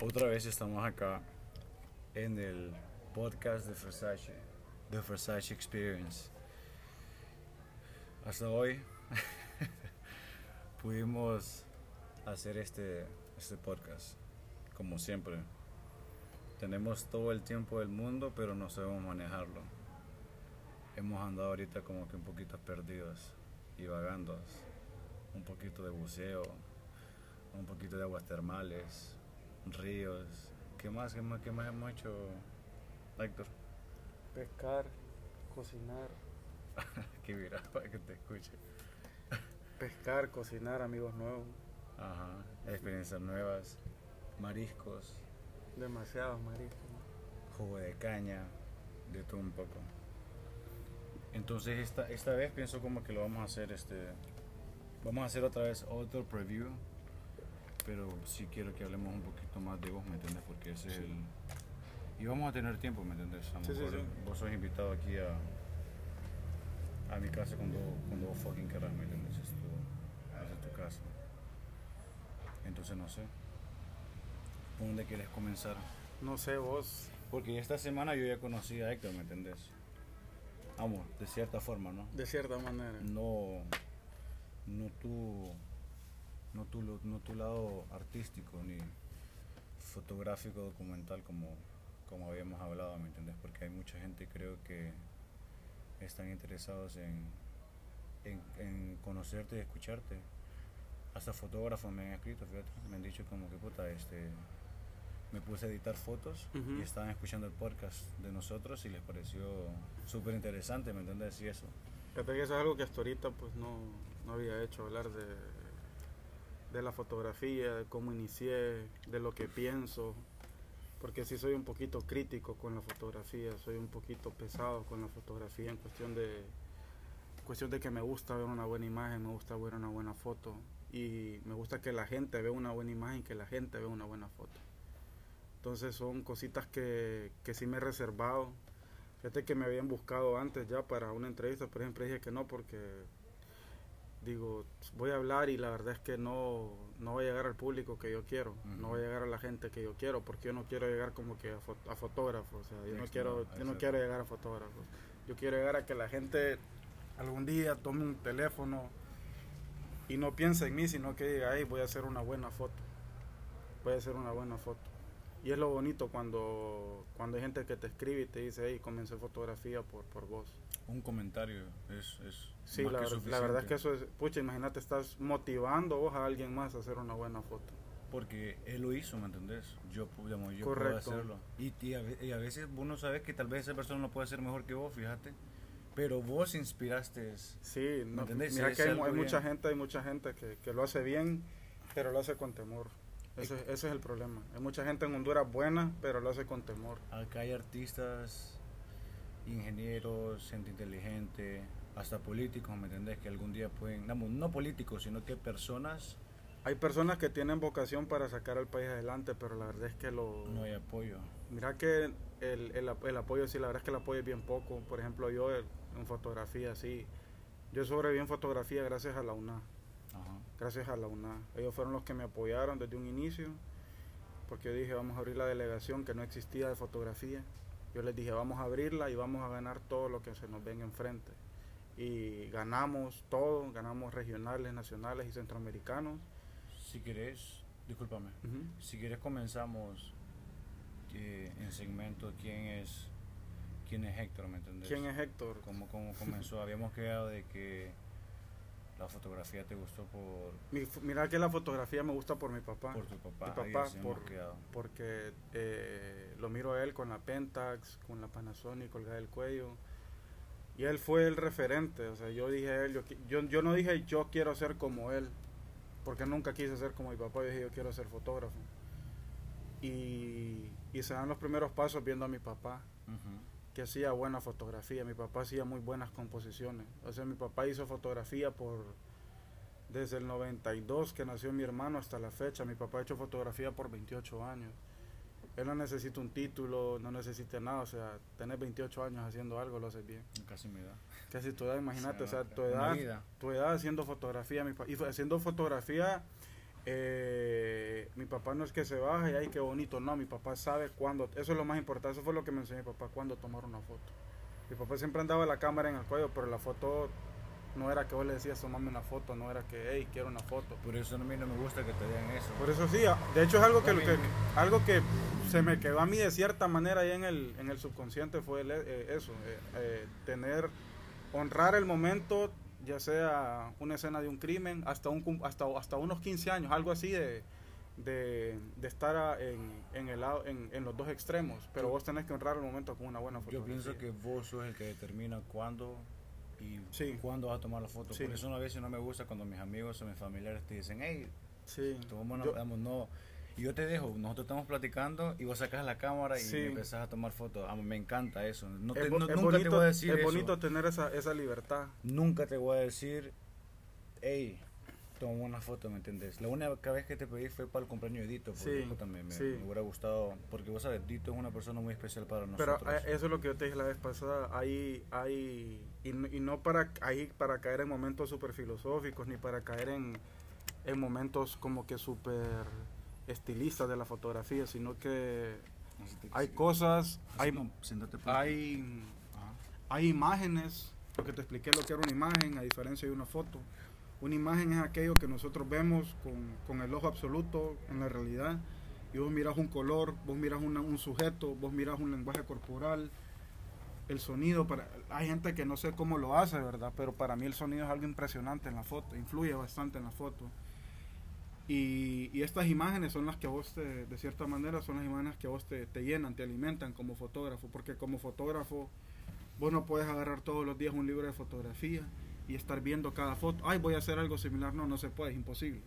Otra vez estamos acá en el podcast de Versace, The Versace Experience. Hasta hoy pudimos hacer este, este podcast, como siempre. Tenemos todo el tiempo del mundo, pero no sabemos manejarlo. Hemos andado ahorita como que un poquito perdidos y vagando. Un poquito de buceo, un poquito de aguas termales, ríos. ¿Qué más, qué más, qué más hemos hecho, Héctor? Pescar, cocinar. que mira, para que te escuche. Pescar, cocinar, amigos nuevos. Ajá, experiencias nuevas, mariscos, Demasiados mariscos. jugo de caña, de todo un poco. Entonces esta, esta vez pienso como que lo vamos a hacer este vamos a hacer otra vez otro preview pero sí quiero que hablemos un poquito más de vos, ¿me entiendes? Porque ese es el y vamos a tener tiempo, ¿me entiendes? A Sí, sí, mejor sí. vos sos invitado aquí a a mi casa cuando, cuando vos fucking querrás, ¿me entiendes? Es tu, es tu casa. Entonces no sé. ¿Por dónde quieres comenzar? No sé, vos. Porque esta semana yo ya conocí a Héctor, ¿me entendés? Vamos, de cierta forma, ¿no? De cierta manera. No, no tu, no tu, lo- no tu lado artístico ni fotográfico documental como, como habíamos hablado, ¿me entendés? Porque hay mucha gente creo que están interesados en, en, en conocerte y escucharte. Hasta fotógrafos me han escrito, fíjate, me han dicho como que puta, este, me puse a editar fotos y estaban escuchando el podcast de nosotros y les pareció súper interesante, ¿me entendés? Y eso. Fíjate que eso es algo que hasta ahorita pues no, no había hecho, hablar de, de la fotografía, de cómo inicié, de lo que pienso. Porque sí soy un poquito crítico con la fotografía, soy un poquito pesado con la fotografía en cuestión de cuestión de que me gusta ver una buena imagen, me gusta ver una buena foto y me gusta que la gente vea una buena imagen, que la gente vea una buena foto. Entonces son cositas que, que sí me he reservado. Fíjate que me habían buscado antes ya para una entrevista, por ejemplo dije que no porque digo, voy a hablar y la verdad es que no, no voy a llegar al público que yo quiero, no voy a llegar a la gente que yo quiero, porque yo no quiero llegar como que a, fo- a fotógrafos, o sea, yo no quiero, yo no quiero llegar a fotógrafos, yo quiero llegar a que la gente algún día tome un teléfono y no piense en mí, sino que diga, ay, voy a hacer una buena foto, voy a hacer una buena foto. Y es lo bonito cuando, cuando hay gente que te escribe y te dice, hey, comencé fotografía por, por vos. Un comentario es, es Sí, más la, que ver- la verdad es que suficiente. eso es, pucha, imagínate, estás motivando vos a alguien más a hacer una buena foto. Porque él lo hizo, ¿me entendés? Yo, digamos, yo puedo hacerlo. Y, y a, y a veces vos no sabes que tal vez esa persona lo puede hacer mejor que vos, fíjate. Pero vos inspiraste. Sí, no, entendés? mira que hay, hay mucha gente, hay mucha gente que, que lo hace bien, pero lo hace con temor. Ese, ese es el problema. Hay mucha gente en Honduras buena, pero lo hace con temor. Acá hay artistas, ingenieros, gente inteligente, hasta políticos, ¿me entendés? Que algún día pueden, no políticos, sino que personas, Hay personas que tienen vocación para sacar al país adelante, pero la verdad es que lo... no hay apoyo. Mira que el, el, ap- el apoyo, sí, la verdad es que el apoyo es bien poco. Por ejemplo, yo en fotografía, sí. Yo sobreviví en fotografía gracias a la UNA. Ajá. Gracias a la UNA. Ellos fueron los que me apoyaron desde un inicio. Porque yo dije, vamos a abrir la delegación que no existía de fotografía. Yo les dije, vamos a abrirla y vamos a ganar todo lo que se nos venga enfrente. Y ganamos todo, ganamos regionales, nacionales y centroamericanos. Si querés, discúlpame, Ujú. si querés comenzamos eh, en segmento quién es quién es Héctor, ¿me entendés? ¿Quién es Héctor? ¿Cómo, cómo comenzó? Habíamos quedado de que la fotografía te gustó por, Mi mira que la fotografía me gusta por mi papá. por tu papá. Mi papá, por- porque eh, lo miro a él con la Pentax, con la Panasonic colgada del cuello. Y él fue el referente, o sea, yo dije a él, yo, yo, yo no dije yo quiero ser como él, porque nunca quise ser como mi papá, yo dije yo quiero ser fotógrafo. Y, y se dan los primeros pasos viendo a mi papá, Ujú. Que hacía buena fotografía, mi papá hacía muy buenas composiciones, o sea, mi papá hizo fotografía por desde el 92 que nació mi hermano hasta la fecha, mi papá ha hecho fotografía por 28 años. Él no necesita un título, no necesita nada, o sea, tener 28 años haciendo algo lo haces bien. Casi me da. Casi tu edad, imagínate, o sea, tu edad, tu edad haciendo fotografía, mi y haciendo fotografía eh, mi papá no es que se baje y ay, qué bonito, no, mi papá sabe cuándo, eso es lo más importante, eso fue lo que me enseñó mi papá, cuándo tomar una foto. Mi papá siempre andaba la cámara en el cuello, pero la foto no era que vos le decías tomame una foto, no era que, hey, quiero una foto. Por eso a mí no me gusta que te digan eso. Por eso sí, de hecho es algo que, que algo que se me quedó a mí de cierta manera ahí en el, en el subconsciente fue eh, eso, eh, eh, tener, honrar el momento, ya sea una escena de un crimen, hasta, un, hasta, hasta unos 15 años, algo así de, de, estar en, en, el lado, en, en, los dos extremos, pero vos tenés que honrar el momento con una buena fotografía. Yo pienso que vos sos el que determina cuándo y cuándo vas a tomar la foto. Por eso una vez no me gusta cuando mis amigos o mis familiares te dicen, hey, sí. tomamos, yo, no, y yo te dejo, nosotros estamos platicando y vos sacas la cámara y empezás a tomar fotos. me encanta eso. No es, nunca bonito, te voy a decir Es bonito tener esa, esa libertad. Nunca te voy a decir, hey, toma una foto, ¿me entendés? La única vez que te pedí fue para el cumpleaños de Dito, porque también me, hubiera gustado, porque vos sabes, Dito es una persona muy especial para nosotros. Pero eh, eso es lo que yo te dije la vez pasada, hay, hay y, y no para, ahí para caer en momentos súper filosóficos, ni para caer en, en momentos como que súper estilistas de la fotografía, sino que hay cosas, hay, hay, hay imágenes, lo que te expliqué lo que era una imagen a diferencia de una foto. Una imagen es aquello que nosotros vemos con, con el ojo absoluto en la realidad y vos miras un color, vos miras un sujeto, vos miras un lenguaje corporal, el sonido, para, hay gente que no sé cómo lo hace, ¿verdad? Pero para mí el sonido es algo impresionante en la foto, influye bastante en la foto. Y, y, estas imágenes son las que a vos, te, de cierta manera, son las imágenes que a vos te, te, llenan, te alimentan como fotógrafo, porque como fotógrafo vos no puedes agarrar todos los días un libro de fotografía y estar viendo cada foto. Ay, voy a hacer algo similar. No, no se puede, es imposible.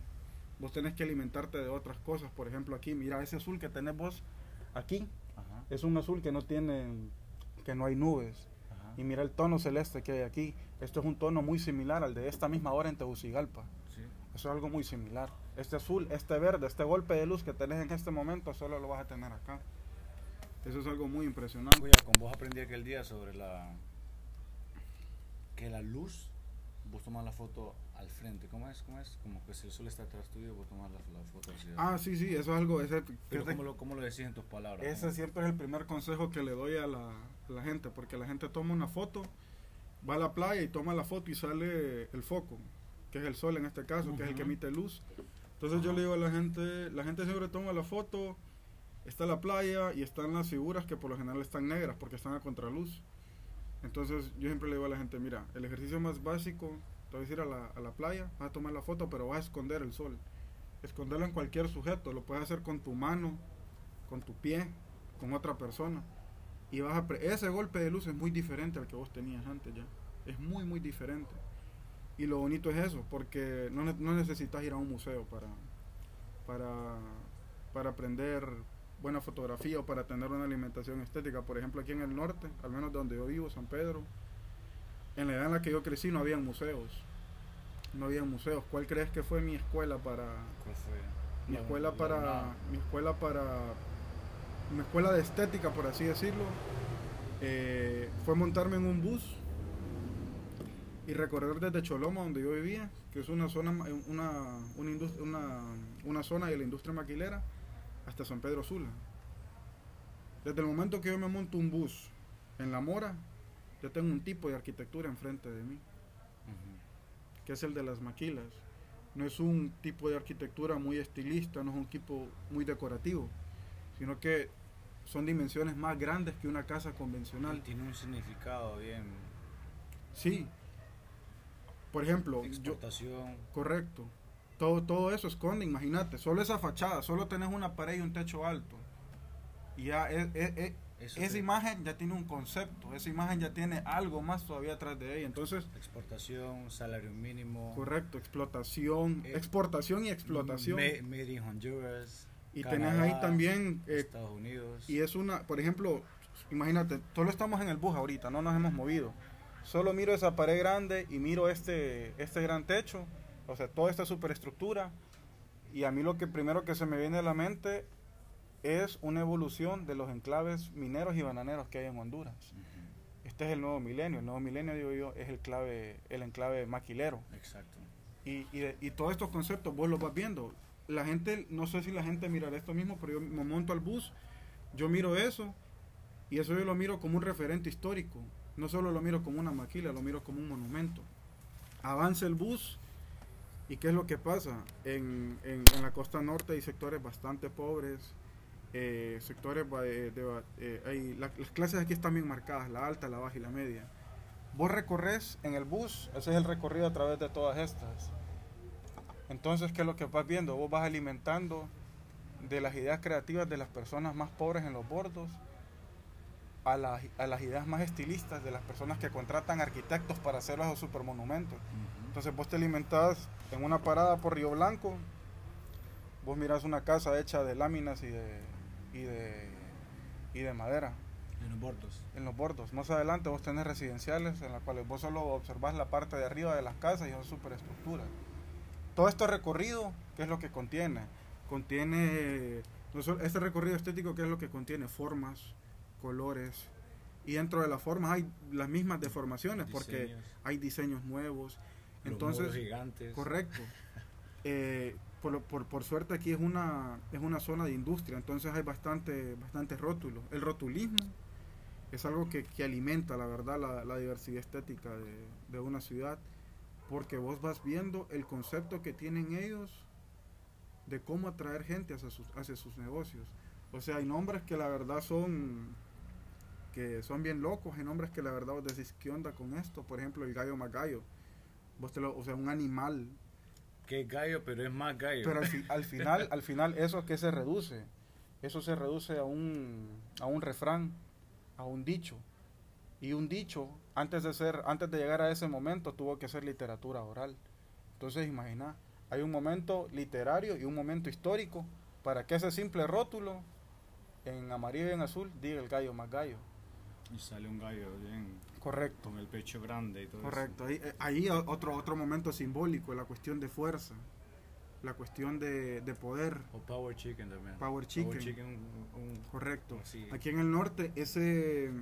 Vos tenés que alimentarte de otras cosas. Por ejemplo, aquí, mira ese azul que tenés vos aquí. Es un azul que no tiene, que no hay nubes. Y mira el tono celeste que hay aquí. Esto es un tono muy similar al de esta misma hora en Tegucigalpa. Eso es algo muy similar. Este azul, este verde, este golpe de luz que tenés en este momento, solo lo vas a tener acá. Eso es algo muy impresionante. Oye, con vos aprendí aquel día sobre la que la luz, vos tomas la foto al frente. ¿Cómo es? ¿Cómo es? Como que si el sol está atrás tuyo, vos tomas la, foto así. Ah, sí, sí, eso es algo. Ese, Pero ¿cómo, lo, ¿cómo, lo, decís en tus palabras? Ese siempre es el primer consejo que le doy a la, a la gente, porque la gente toma una foto, va a la playa y toma la foto y sale el foco que es el sol en este caso, que es el que emite luz. Entonces yo le digo a la gente, la gente siempre toma la foto, está la playa y están las figuras que por lo general están negras porque están a contraluz. Entonces yo siempre le digo a la gente, mira, el ejercicio más básico, te vas a ir a la, a la playa, vas a tomar la foto, pero vas a esconder el sol. Esconderlo en cualquier sujeto, lo puedes hacer con tu mano, con tu pie, con otra persona. Y vas a ese golpe de luz es muy diferente al que vos tenías antes ya. Es muy, muy diferente. Y lo bonito es eso, porque no, no necesitas ir a un museo para, para, para aprender buena fotografía o para tener una alimentación estética. Por ejemplo, aquí en el norte, al menos donde yo vivo, San Pedro, en la edad en la que yo crecí no había museos. No había museos. ¿Cuál crees que fue mi escuela para... Mi escuela para... Mi escuela para... Mi escuela de estética, por así decirlo, eh, fue montarme en un bus y recorrer desde Choloma, donde yo vivía, que es una zona, una, una, una, zona de la industria maquilera, hasta San Pedro Sula. Desde el momento que yo me monto un bus en La Mora, yo tengo un tipo de arquitectura enfrente de mí, que es el de las maquilas. No es un tipo de arquitectura muy estilista, no es un tipo muy decorativo, sino que son dimensiones más grandes que una casa convencional. tiene un significado bien. Sí, por ejemplo, exportación. correcto. Todo, todo eso esconde, imagínate, solo esa fachada, solo tenés una pared y un techo alto. Y ya esa imagen ya tiene un concepto, esa imagen ya tiene algo más todavía atrás de ella. Entonces, exportación, salario mínimo. Correcto, explotación, eh, exportación y explotación. Made in Honduras. Y tenés ahí también eh, Estados Unidos. Y es una, por ejemplo, imagínate, solo estamos en el bus ahorita, no nos hemos movido Solo miro esa pared grande y miro este, este gran techo, o sea, toda esta superestructura. Y a mí lo que primero que se me viene a la mente es una evolución de los enclaves mineros y bananeros que hay en Honduras. Este es el nuevo milenio. El nuevo milenio, digo yo, es el, clave, el enclave maquilero. Exacto. Y, y, y todos estos conceptos vos los vas viendo. la gente, no sé si la gente mirará esto mismo, pero yo me monto al bus, yo miro eso y eso yo lo miro como un referente histórico. No solo lo miro como una maquila, lo miro como un monumento. Avanza el bus y ¿qué es lo que pasa? En, en, la costa norte hay sectores bastante pobres, eh, sectores de, de, eh, hay, la, las clases aquí están bien marcadas, la alta, la baja y la media. Vos recorres en el bus, ese es el recorrido a través de todas estas. Entonces, ¿qué es lo que vas viendo? Vos vas alimentando de las ideas creativas de las personas más pobres en los bordos a, la, a las ideas más estilistas de las personas que contratan arquitectos para hacer los supermonumentos. Uh -huh. Entonces vos te alimentás en una parada por Río Blanco, vos mirás una casa hecha de láminas y de, y de, y de madera. En los bordos. En los bordos. Más adelante vos tenés residenciales en las cuales vos solo observás la parte de arriba de las casas y son superestructuras. Todo este recorrido, ¿qué es lo que contiene? Contiene, este recorrido estético, ¿qué es lo que contiene? Formas, colores, y dentro de las formas hay las mismas deformaciones diseños. porque hay diseños nuevos. Los Entonces, gigantes. correcto. Eh, por, por, por, suerte aquí es una, es una zona de industria, entonces hay bastante, bastante rótulo. El rotulismo es algo que, que alimenta, la verdad, la, la diversidad estética de, de, una ciudad, porque vos vas viendo el concepto que tienen ellos de cómo atraer gente hacia sus, hacia sus negocios. O sea, hay nombres que la verdad son que son bien locos, hay nombres que la verdad vos decís, ¿qué onda con esto? Por ejemplo, el gallo más gallo. Vos te lo, o sea, un animal que es gallo, pero es más gallo. Pero al, fi al final, al final, ¿eso a qué se reduce? Eso se reduce a un, a un refrán, a un dicho. Y un dicho, antes de ser, antes de llegar a ese momento, tuvo que ser literatura oral. Entonces, imagina, hay un momento literario y un momento histórico para que ese simple rótulo en amarillo y en azul diga el gallo más gallo. Y sale un gallo bien Correcto. Con el pecho grande y todo Correcto. eso. Ahí, ahí otro, otro momento simbólico, la cuestión de fuerza, la cuestión de, de poder. O Power Chicken también. Power Chicken. Power chicken un, un, Correcto. Así. Aquí en el norte, ese,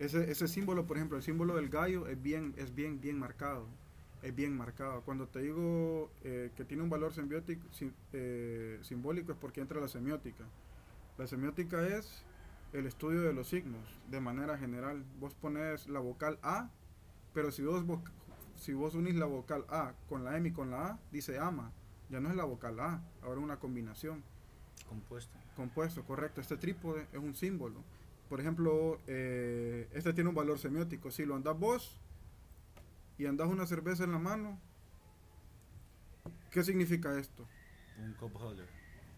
ese, ese símbolo, por ejemplo, el símbolo del gallo es bien, es bien, bien marcado. Es bien marcado. Cuando te digo eh, que tiene un valor simbiótico, sim, eh, simbólico es porque entra la semiótica. La semiótica es el estudio de los signos de manera general. Vos pones la vocal A, pero si vos, si vos unís la vocal A con la M y con la A, dice ama. Ya no es la vocal A, ahora es una combinación. Compuesto. Compuesto, correcto. Este trípode es un símbolo. Por ejemplo, eh, este tiene un valor semiótico. Si lo andás vos y andás una cerveza en la mano, ¿qué significa esto? Un cup holder.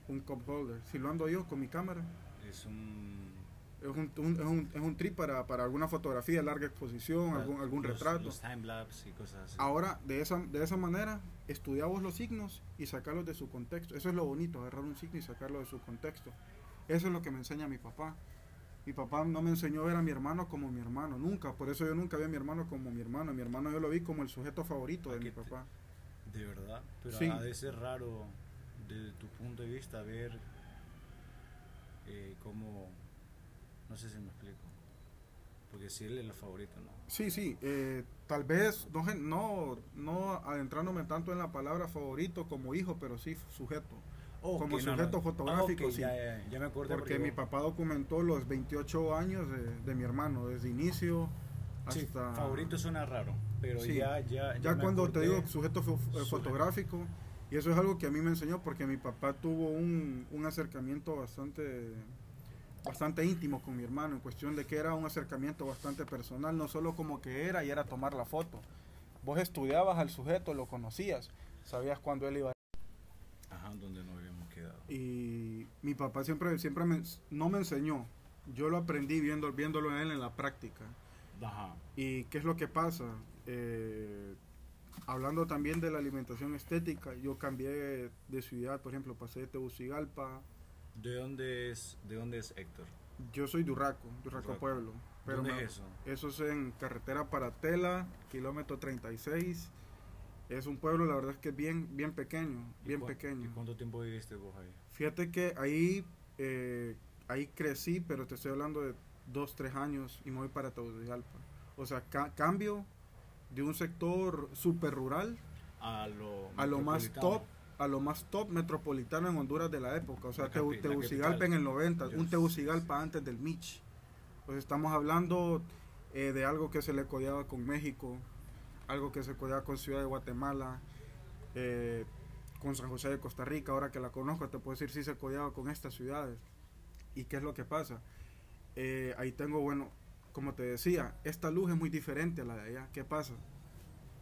Un cup holder. Si lo ando yo con mi cámara, es un es un, un, es un, es un trip para, para, alguna fotografía, larga exposición, la, algún, algún los, retrato. Los timelapse y cosas así. Ahora, de esa, de esa manera, estudiamos los signos y sacarlos de su contexto. Eso es lo bonito, agarrar un signo y sacarlo de su contexto. Eso es lo que me enseña mi papá. Mi papá no me enseñó a ver a mi hermano como mi hermano, nunca. Por eso yo nunca vi a mi hermano como mi hermano. Mi hermano yo lo vi como el sujeto favorito de mi papá. De verdad, pero Sí. ha de ser raro desde tu punto de vista ver eh, cómo, no sé si me explico, porque si él es el favorito, ¿no? Sí, sí, eh, tal vez no, no, no adentrándome tanto en la palabra favorito como hijo, pero sí sujeto. Oh, Como sujeto no. fotográfico, Ah, sí. ya, ya, ya me acordé Porque mi papá documentó los 28 años de, de mi hermano, desde inicio Sí, hasta... favorito suena raro, pero Sí. ya, ya, Ya cuando te digo sujeto fo- eh, Sujeto. fotográfico, y eso es algo que a mí me enseñó porque mi papá tuvo un, un acercamiento bastante bastante íntimo con mi hermano en cuestión de que era un acercamiento bastante personal, no solo como que era y era tomar la foto. Vos estudiabas al sujeto, lo conocías, sabías cuándo él iba Ajá, donde nos habíamos quedado. y mi papá siempre siempre me, no me enseñó, yo lo aprendí viendo, viéndolo en él en la práctica. Ajá. ¿Y qué es lo que pasa? Eh, hablando también de la alimentación estética, yo cambié de ciudad, por ejemplo, pasé de Tegucigalpa, ¿De dónde es, de dónde es Héctor? yo soy de Urraco, de Urraco Urraco. Pueblo. Pero ¿Dónde me- es eso? Eso es en carretera para Tela, kilómetro 36. Es un pueblo, la verdad es que es bien, bien pequeño, ¿Y bien cuán- pequeño. ¿Y cuánto tiempo viviste vos ahí? Fíjate que ahí, eh, ahí crecí, pero te estoy hablando de dos, tres años y me voy para Tegucigalpa. O sea, ca- cambio de un sector súper rural A lo, a lo más top a lo más top metropolitano en Honduras de la época. O sea, la Tegucigalpa en el 90, un Yes. Tegucigalpa antes del Mitch. Pues estamos hablando eh, de algo que se le codeaba con México, algo que se codeaba con Ciudad de Guatemala, eh, con San José de Costa Rica. Ahora que la conozco, te puedo decir si se codeaba con estas ciudades. ¿Y qué es lo que pasa? Eh, ahí tengo, bueno, como te decía, esta luz es muy diferente a la de allá. ¿Qué pasa?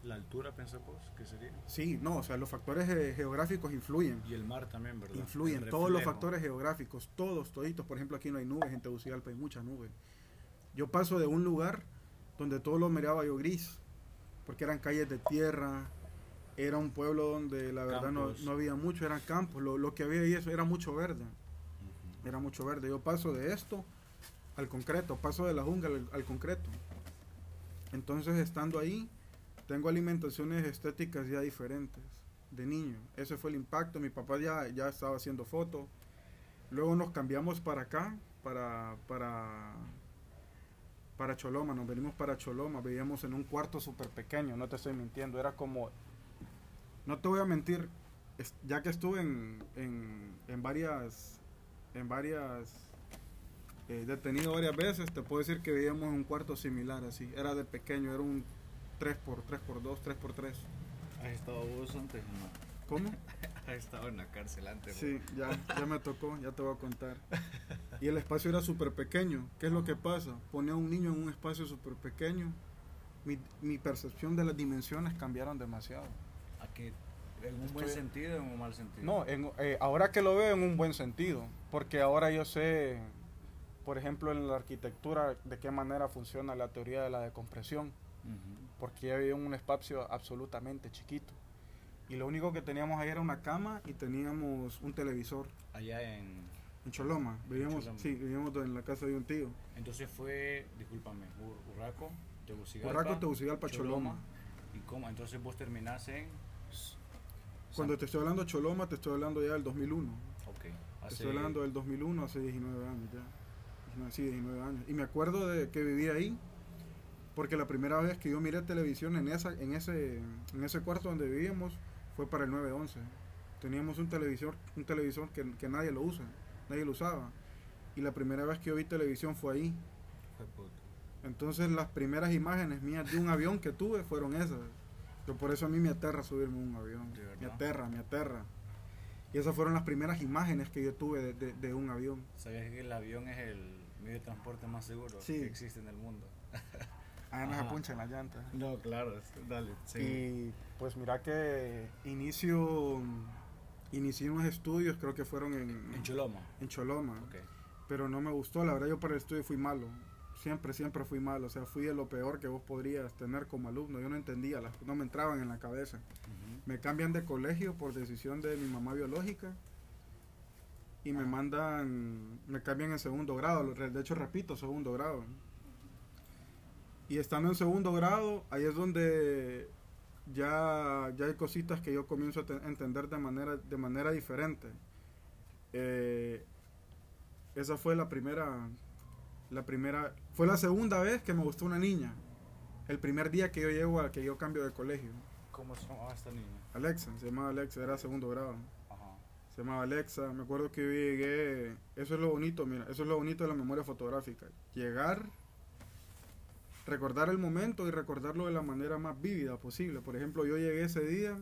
La altura, pensás vos, que sería. Sí, no, o sea, los factores eh, geográficos influyen. Y el mar también, ¿verdad? Influyen todos los factores geográficos, todos, toditos. Por ejemplo, aquí no hay nubes, en Tegucigalpa hay muchas nubes. Yo paso de un lugar donde todo lo miraba yo gris, porque eran calles de tierra, era un pueblo donde la verdad no, no había mucho, eran campos, lo, lo que había ahí eso era mucho verde, Ujú. era mucho verde. Yo paso de esto al concreto, paso de la jungla al, al concreto. Entonces, estando ahí, tengo alimentaciones estéticas ya diferentes de niño. Ese fue el impacto. Mi papá ya, ya estaba haciendo fotos. Luego nos cambiamos para acá, para, para, para Choloma. Nos venimos para Choloma. Vivíamos en un cuarto súper pequeño, no te estoy mintiendo. Era como, no te voy a mentir, ya que estuve en, en, en varias, en varias, eh, detenido varias veces, te puedo decir que vivíamos en un cuarto similar así. Era de pequeño, era un 3x, 3x2, 3x3. ¿Has estado vos antes? No. ¿Cómo? Has estado en la cárcel antes. Sí, ya, ya me tocó, ya te voy a contar. Y el espacio era súper pequeño. ¿Qué es lo que pasa? Ponía a un niño en un espacio súper pequeño. Mi, mi percepción de las dimensiones cambiaron demasiado. ¿A qué? ¿En un buen sentido o en un mal sentido? No, en- eh, ahora que lo veo en un buen sentido, porque ahora yo sé, por ejemplo, en la arquitectura, de qué manera funciona la teoría de la decompresión, Ujú. Porque ya vivía en un espacio absolutamente chiquito. Y lo único que teníamos ahí era una cama y teníamos un televisor. Allá en... En Choloma, vivíamos, Choloma. sí, vivíamos en la casa de un tío. Entonces fue, discúlpame, Ur- Urraco, Tegucigalpa, Urraco, Tegucigalpa, Choloma. ¿Y cómo? Entonces vos terminás en... Cuando te estoy hablando de Choloma, te estoy hablando ya del 2001. Ok. Te Hace- estoy hablando del 2001, hace 19 años ya. 19, sí, 19 años. Y me acuerdo de que viví ahí, porque la primera vez que yo miré televisión en, esa, en, ese, en ese cuarto donde vivíamos fue para el 911. Teníamos un televisor, un televisor que, que nadie lo usa, nadie lo usaba. Y la primera vez que yo vi televisión fue ahí. Entonces las primeras imágenes mías de un avión que tuve fueron esas. Yo por eso a mí me aterra subirme a un avión. Me aterra, me aterra. Y esas fueron las primeras imágenes que yo tuve de, de- de un avión. ¿Sabías que el avión es el medio de transporte más seguro Sí. que existe en el mundo? Ah, no se punchan las llantas. No, claro, dale. Y pues mira que inicio, inicié unos estudios, creo que fueron en, En Choloma. en Choloma, pero no me gustó, la verdad yo para el estudio fui malo, siempre, siempre fui malo, o sea, fui de lo peor que vos podrías tener como alumno, yo no entendía, las, no me entraban en la cabeza. Me cambian de colegio por decisión de mi mamá biológica y me mandan, me cambian en segundo grado, de hecho repito, segundo grado. Y estando en segundo grado, ahí es donde ya, ya hay cositas que yo comienzo a te- entender de manera, de manera diferente. Eh, esa fue la primera, la primera, fue la segunda vez que me gustó una niña. El primer día que yo llego a que yo cambio de colegio. ¿Cómo se llamaba esta niña? Alexa, se llamaba Alexa, era segundo grado. Ajá. Se llamaba Alexa, me acuerdo que yo llegué, eso es lo bonito, mira, eso es lo bonito de la memoria fotográfica. Llegar, recordar el momento y recordarlo de la manera más vívida posible. Por ejemplo, yo llegué ese día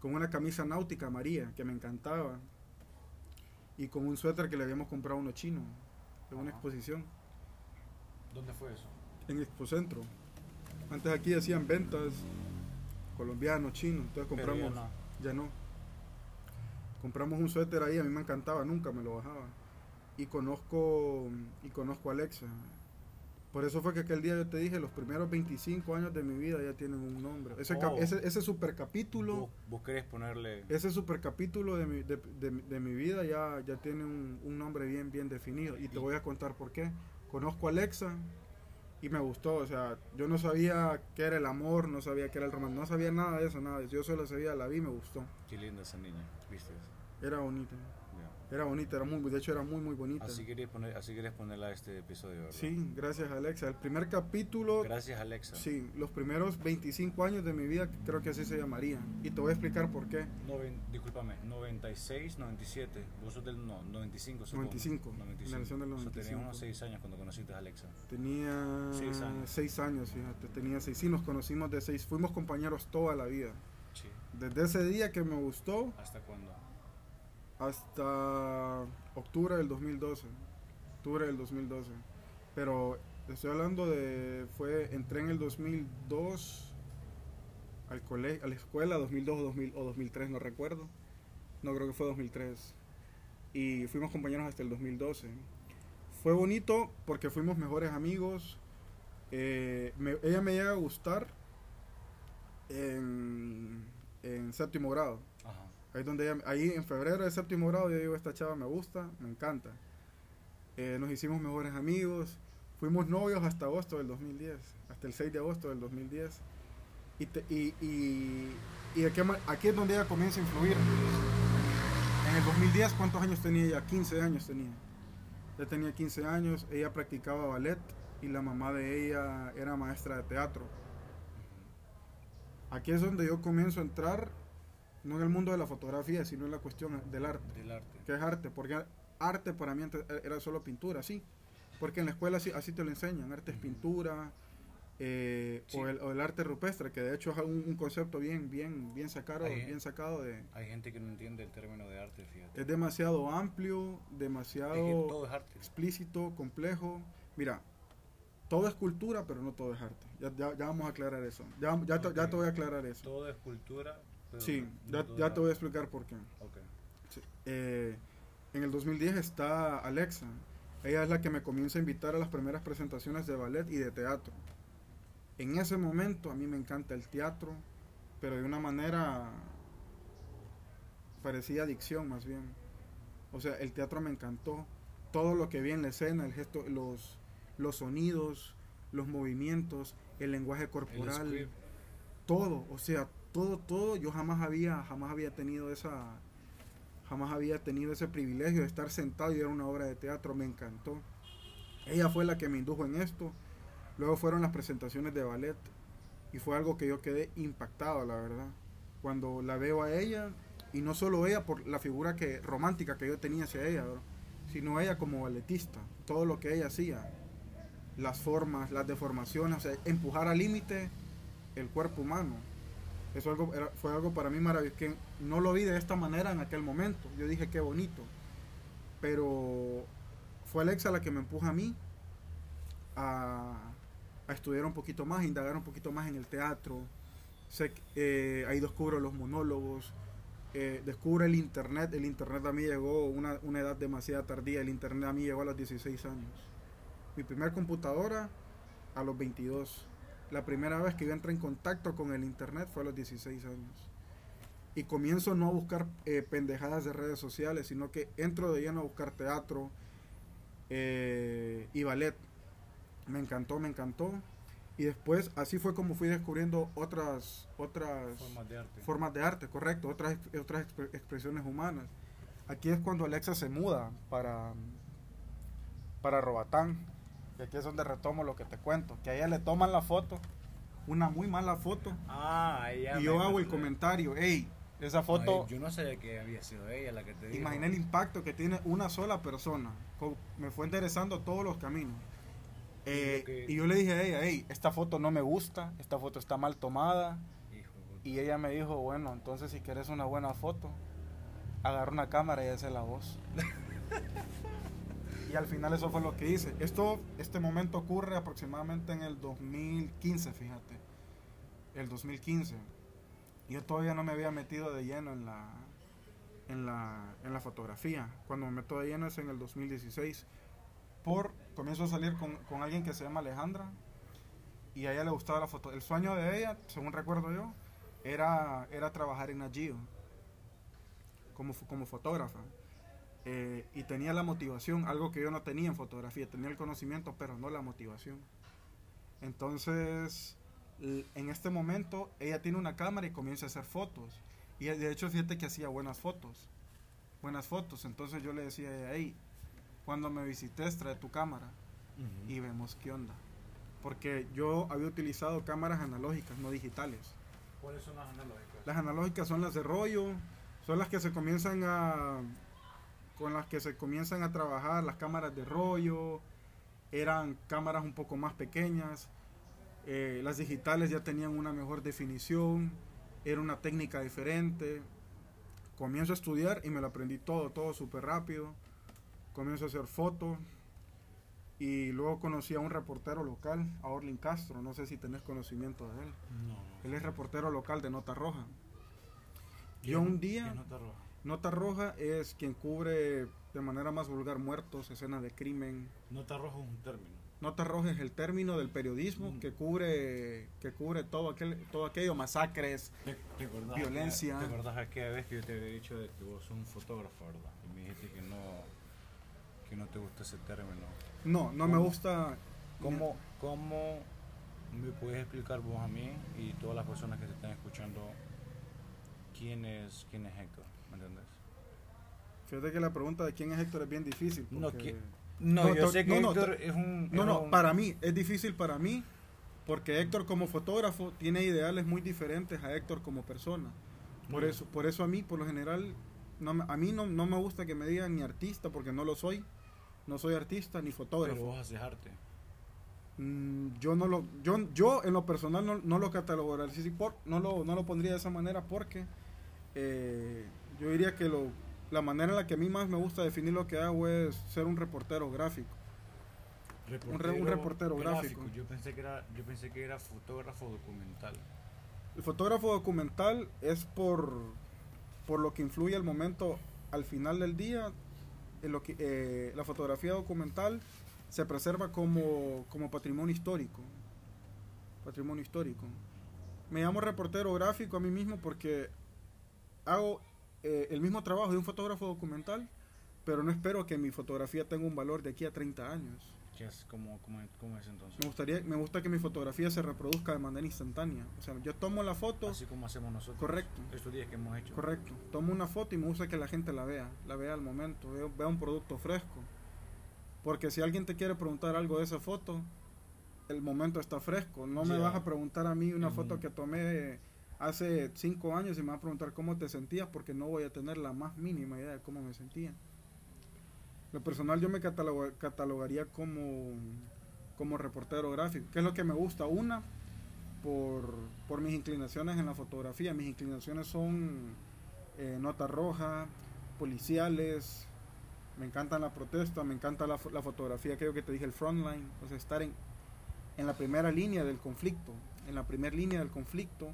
con una camisa náutica amarilla que me encantaba y con un suéter que le habíamos comprado a uno chino en una exposición ¿Dónde fue eso? en Expocentro. Antes aquí hacían ventas colombianos, chinos, entonces Pero ya compramos no. ya no. Compramos un suéter ahí, a mí me encantaba, nunca me lo bajaba. Y conozco y conozco a Alexa. Por eso fue que aquel día yo te dije, los primeros 25 años de mi vida ya tienen un nombre. Ese, Oh. ese, ese super capítulo, ¿Vos, vos querés ponerle... ese super capítulo de mi, de, de- de mi vida ya, ya tiene un, un nombre bien, bien definido. Y te voy a contar por qué. Conozco a Alexa y me gustó. O sea, yo no sabía qué era el amor, no sabía qué era el romance, no sabía nada de eso, nada. de eso. Yo solo sabía, la vi y me gustó. Qué linda esa niña, ¿viste? Era bonita. Era bonita, era muy, de hecho era muy, muy bonita. Así querías poner, así querías ponerla a este episodio, ¿verdad? Sí, gracias Alexa. El primer capítulo, Gracias, Alexa. sí, los primeros 25 años de mi vida creo que así se llamaría. Y te voy a explicar por qué. Noven, discúlpame, 96, 97. Vos sos del no, 95, supongo. 95, 95. generación del O sea, 95. tenías unos 6 años cuando conociste a Alexa. Tenía Seis años. seis años, fíjate, tenía seis. Sí, nos conocimos de seis, fuimos compañeros toda la vida. Sí. Desde ese día que me gustó ¿Hasta cuándo? Hasta octubre del 2012. Octubre del 2012. Pero estoy hablando de, fue, entré en el 2002 al colegio, a la escuela, 2002 o, 2000, o 2003, no recuerdo. No, creo que fue 2003. Y fuimos compañeros hasta el 2012. Fue bonito porque fuimos mejores amigos. Eh, ella me llega a gustar en, en séptimo grado. Ahí, donde ella- ahí en febrero de séptimo grado yo digo, esta chava me gusta, me encanta. Eh, nos hicimos mejores amigos, fuimos novios hasta agosto del 2010, hasta el 6 de agosto del 2010. Y, te- y, y, y ma- aquí es donde ella comienza a influir. En el 2010, ¿cuántos años tenía ella? 15 años tenía. Ya tenía 15 años, ella practicaba ballet y la mamá de ella era maestra de teatro. Aquí es donde yo comienzo a entrar, no en el mundo de la fotografía, sino en la cuestión del arte. Del arte. ¿Qué es arte? Porque arte para mí antes era solo pintura, sí. Porque en la escuela así, así te lo enseñan. Arte es pintura, eh, Sí. o, el, o el arte rupestre, que de hecho es un, un concepto bien, bien, bien sacado, Ahí- bien sacado de... Hay gente que no entiende el término de arte, fíjate. Es demasiado amplio, Es que demasiado todo es arte. explícito, complejo. Mira, todo es cultura, pero no todo es arte. Ya, ya, ya vamos a aclarar eso. Ya, ya, te, ya te voy a aclarar eso. Todo es cultura. Pero Sí, ya, ya te voy a explicar por qué. Ok. Sí. Eh, en el 2010 está Alexa. Ella es la que me comienza a invitar a las primeras presentaciones de ballet y de teatro. En ese momento a mí me encanta el teatro, pero de una manera parecía adicción más bien. O sea, el teatro me encantó. Todo lo que vi en la escena, el gesto, los, los sonidos, los movimientos, el lenguaje El corporal script. todo, o sea, todo, todo, yo jamás había, jamás había tenido esa, jamás había tenido ese privilegio de estar sentado y ver una obra de teatro, me encantó. Ella fue la que me indujo en esto, luego fueron las presentaciones de ballet y fue algo que yo quedé impactado, la verdad, cuando la veo a ella y no solo ella por la figura que romántica que yo tenía hacia ella, sino ella como balletista, todo lo que ella hacía, las formas, las deformaciones, o sea, empujar al límite el cuerpo humano. Eso fue algo para mí maravilloso, que no lo vi de esta manera en aquel momento. Yo dije, qué bonito. Pero fue Alexa la que me empuja a mí a, estudiar un poquito más, a indagar un poquito más en el teatro. Eh, ahí descubro los monólogos, eh, descubro el internet. El internet a mí llegó una, una edad demasiado tardía. El internet a mí llegó a los 16 años. Mi primer computadora a los 22. La primera vez que yo entré en contacto con el internet fue a los 16 años. Y comienzo no a buscar eh, pendejadas de redes sociales, sino que entro de lleno a buscar teatro eh, y ballet. Me encantó, me encantó. Y después así fue como fui descubriendo otras otras Formas de arte. formas de arte, correcto, otras otras expre- expresiones humanas. Aquí es cuando Alexa se muda para para Robatán. Y aquí es donde retomo lo que te cuento, que a ella le toman la foto, una muy mala foto, Ah, ya y yo hago el comentario, hey, esa Ay, foto, yo no sabía que había sido ella la que te dijo. Imaginé el impacto que tiene una sola persona. Me fue enderezando todos los caminos. Eh, que- Y yo le dije a ella, hey, esta foto no me gusta, esta foto está mal tomada. Hijo de. Y ella me dijo, bueno, entonces si quieres una buena foto, agarra una cámara y hace la voz. y al final eso fue lo que hice. Esto, este momento ocurre aproximadamente en el 2015, fíjate. El 2015. Yo todavía no me había metido de lleno en la, en la, en la fotografía. Cuando me meto de lleno es en el 2016. Por, comienzo a salir con, con alguien que se llama Alejandra. Y a ella le gustaba la foto. El sueño de ella, según recuerdo yo, era, era trabajar en Nat Geo como, como fotógrafa. Eh, y tenía la motivación, algo que yo no tenía en fotografía. Tenía el conocimiento, pero no la motivación. Entonces, en este momento, ella tiene una cámara y comienza a hacer fotos. Y de hecho, fíjate que hacía buenas fotos. buenas fotos. Entonces yo le decía a ella, hey, cuando me visites trae tu cámara Ujú. y vemos qué onda. Porque yo había utilizado cámaras analógicas, no digitales. ¿Cuáles son las analógicas? Las analógicas son las de rollo, son las que se comienzan a con las que se comienzan a trabajar las cámaras de rollo, eran cámaras un poco más pequeñas, eh, las digitales ya tenían una mejor definición, era una técnica diferente. Comienzo a estudiar y me lo aprendí todo, todo súper rápido. Comienzo a hacer fotos y luego conocí a un reportero local, a Orlin Castro, no sé si tenés conocimiento de él. No. Él es reportero local de Nota Roja. Yo un ¿Qué día, nota roja? Nota Roja es quien cubre de manera más vulgar muertos, escenas de crimen. Nota roja es un término. Nota Roja es el término del periodismo Mm. que cubre que cubre todo aquel todo aquello, masacres. ¿Te, te acordás Violencia. ¿Te acordás aquella vez que yo te había dicho de que vos sos un fotógrafo, verdad? Y me dijiste que no, que no te gusta ese término. No, no me gusta. ¿Cómo, ¿Cómo me puedes explicar vos a mí y todas las personas que te están escuchando quién es, quién es Héctor? Fíjate que la pregunta de quién es Héctor es bien difícil. No, No, No, yo sé que no, no, Héctor es un... No, no, un- para mí, es difícil para mí, porque Héctor como fotógrafo tiene ideales muy diferentes a Héctor como persona. Por Mm. eso, por eso a mí, por lo general, no a mí no, no me gusta que me digan ni artista, porque no lo soy. No soy artista ni Pero fotógrafo. vos haces arte. Mm, yo no lo, yo, yo en lo personal no, no lo catalogaría así, por, no lo, no lo pondría de esa manera porque eh, yo diría que lo, la manera en la que a mí más me gusta definir lo que hago es ser un reportero gráfico. Un re- un reportero gráfico. Yo pensé que era, yo pensé que era fotógrafo documental. El fotógrafo documental es por, por lo que influye el momento al final del día. En lo que, eh, la fotografía documental se preserva como, como patrimonio histórico. Patrimonio histórico. Me llamo reportero gráfico a mí mismo porque hago eh, el mismo trabajo de un fotógrafo documental, pero no espero que mi fotografía tenga un valor de aquí a 30 años. ¿Qué es, cómo, cómo, cómo es entonces? Me gustaría, me gusta que mi fotografía se reproduzca de manera instantánea. O sea, yo tomo la foto, Así como hacemos nosotros. Correcto. Estos días que hemos hecho. correcto, tomo una foto y me gusta que la gente la vea, la vea al momento, vea, vea un producto fresco. Porque si alguien te quiere preguntar algo de esa foto, el momento está fresco. No me Ya. vas a preguntar a mí una foto que tomé hace cinco años y me vas a preguntar cómo te sentías porque no voy a tener la más mínima idea de cómo me sentía. Lo personal yo me cataloga- catalogaría como, como reportero gráfico. ¿Qué es lo que me gusta? Una, por, por mis inclinaciones en la fotografía. Mis inclinaciones son eh, nota roja, policiales. Me encantan la protesta, me encanta la, la fotografía, creo que te dije el frontline, o sea, estar en, en la primera línea del conflicto, en la primera línea del conflicto.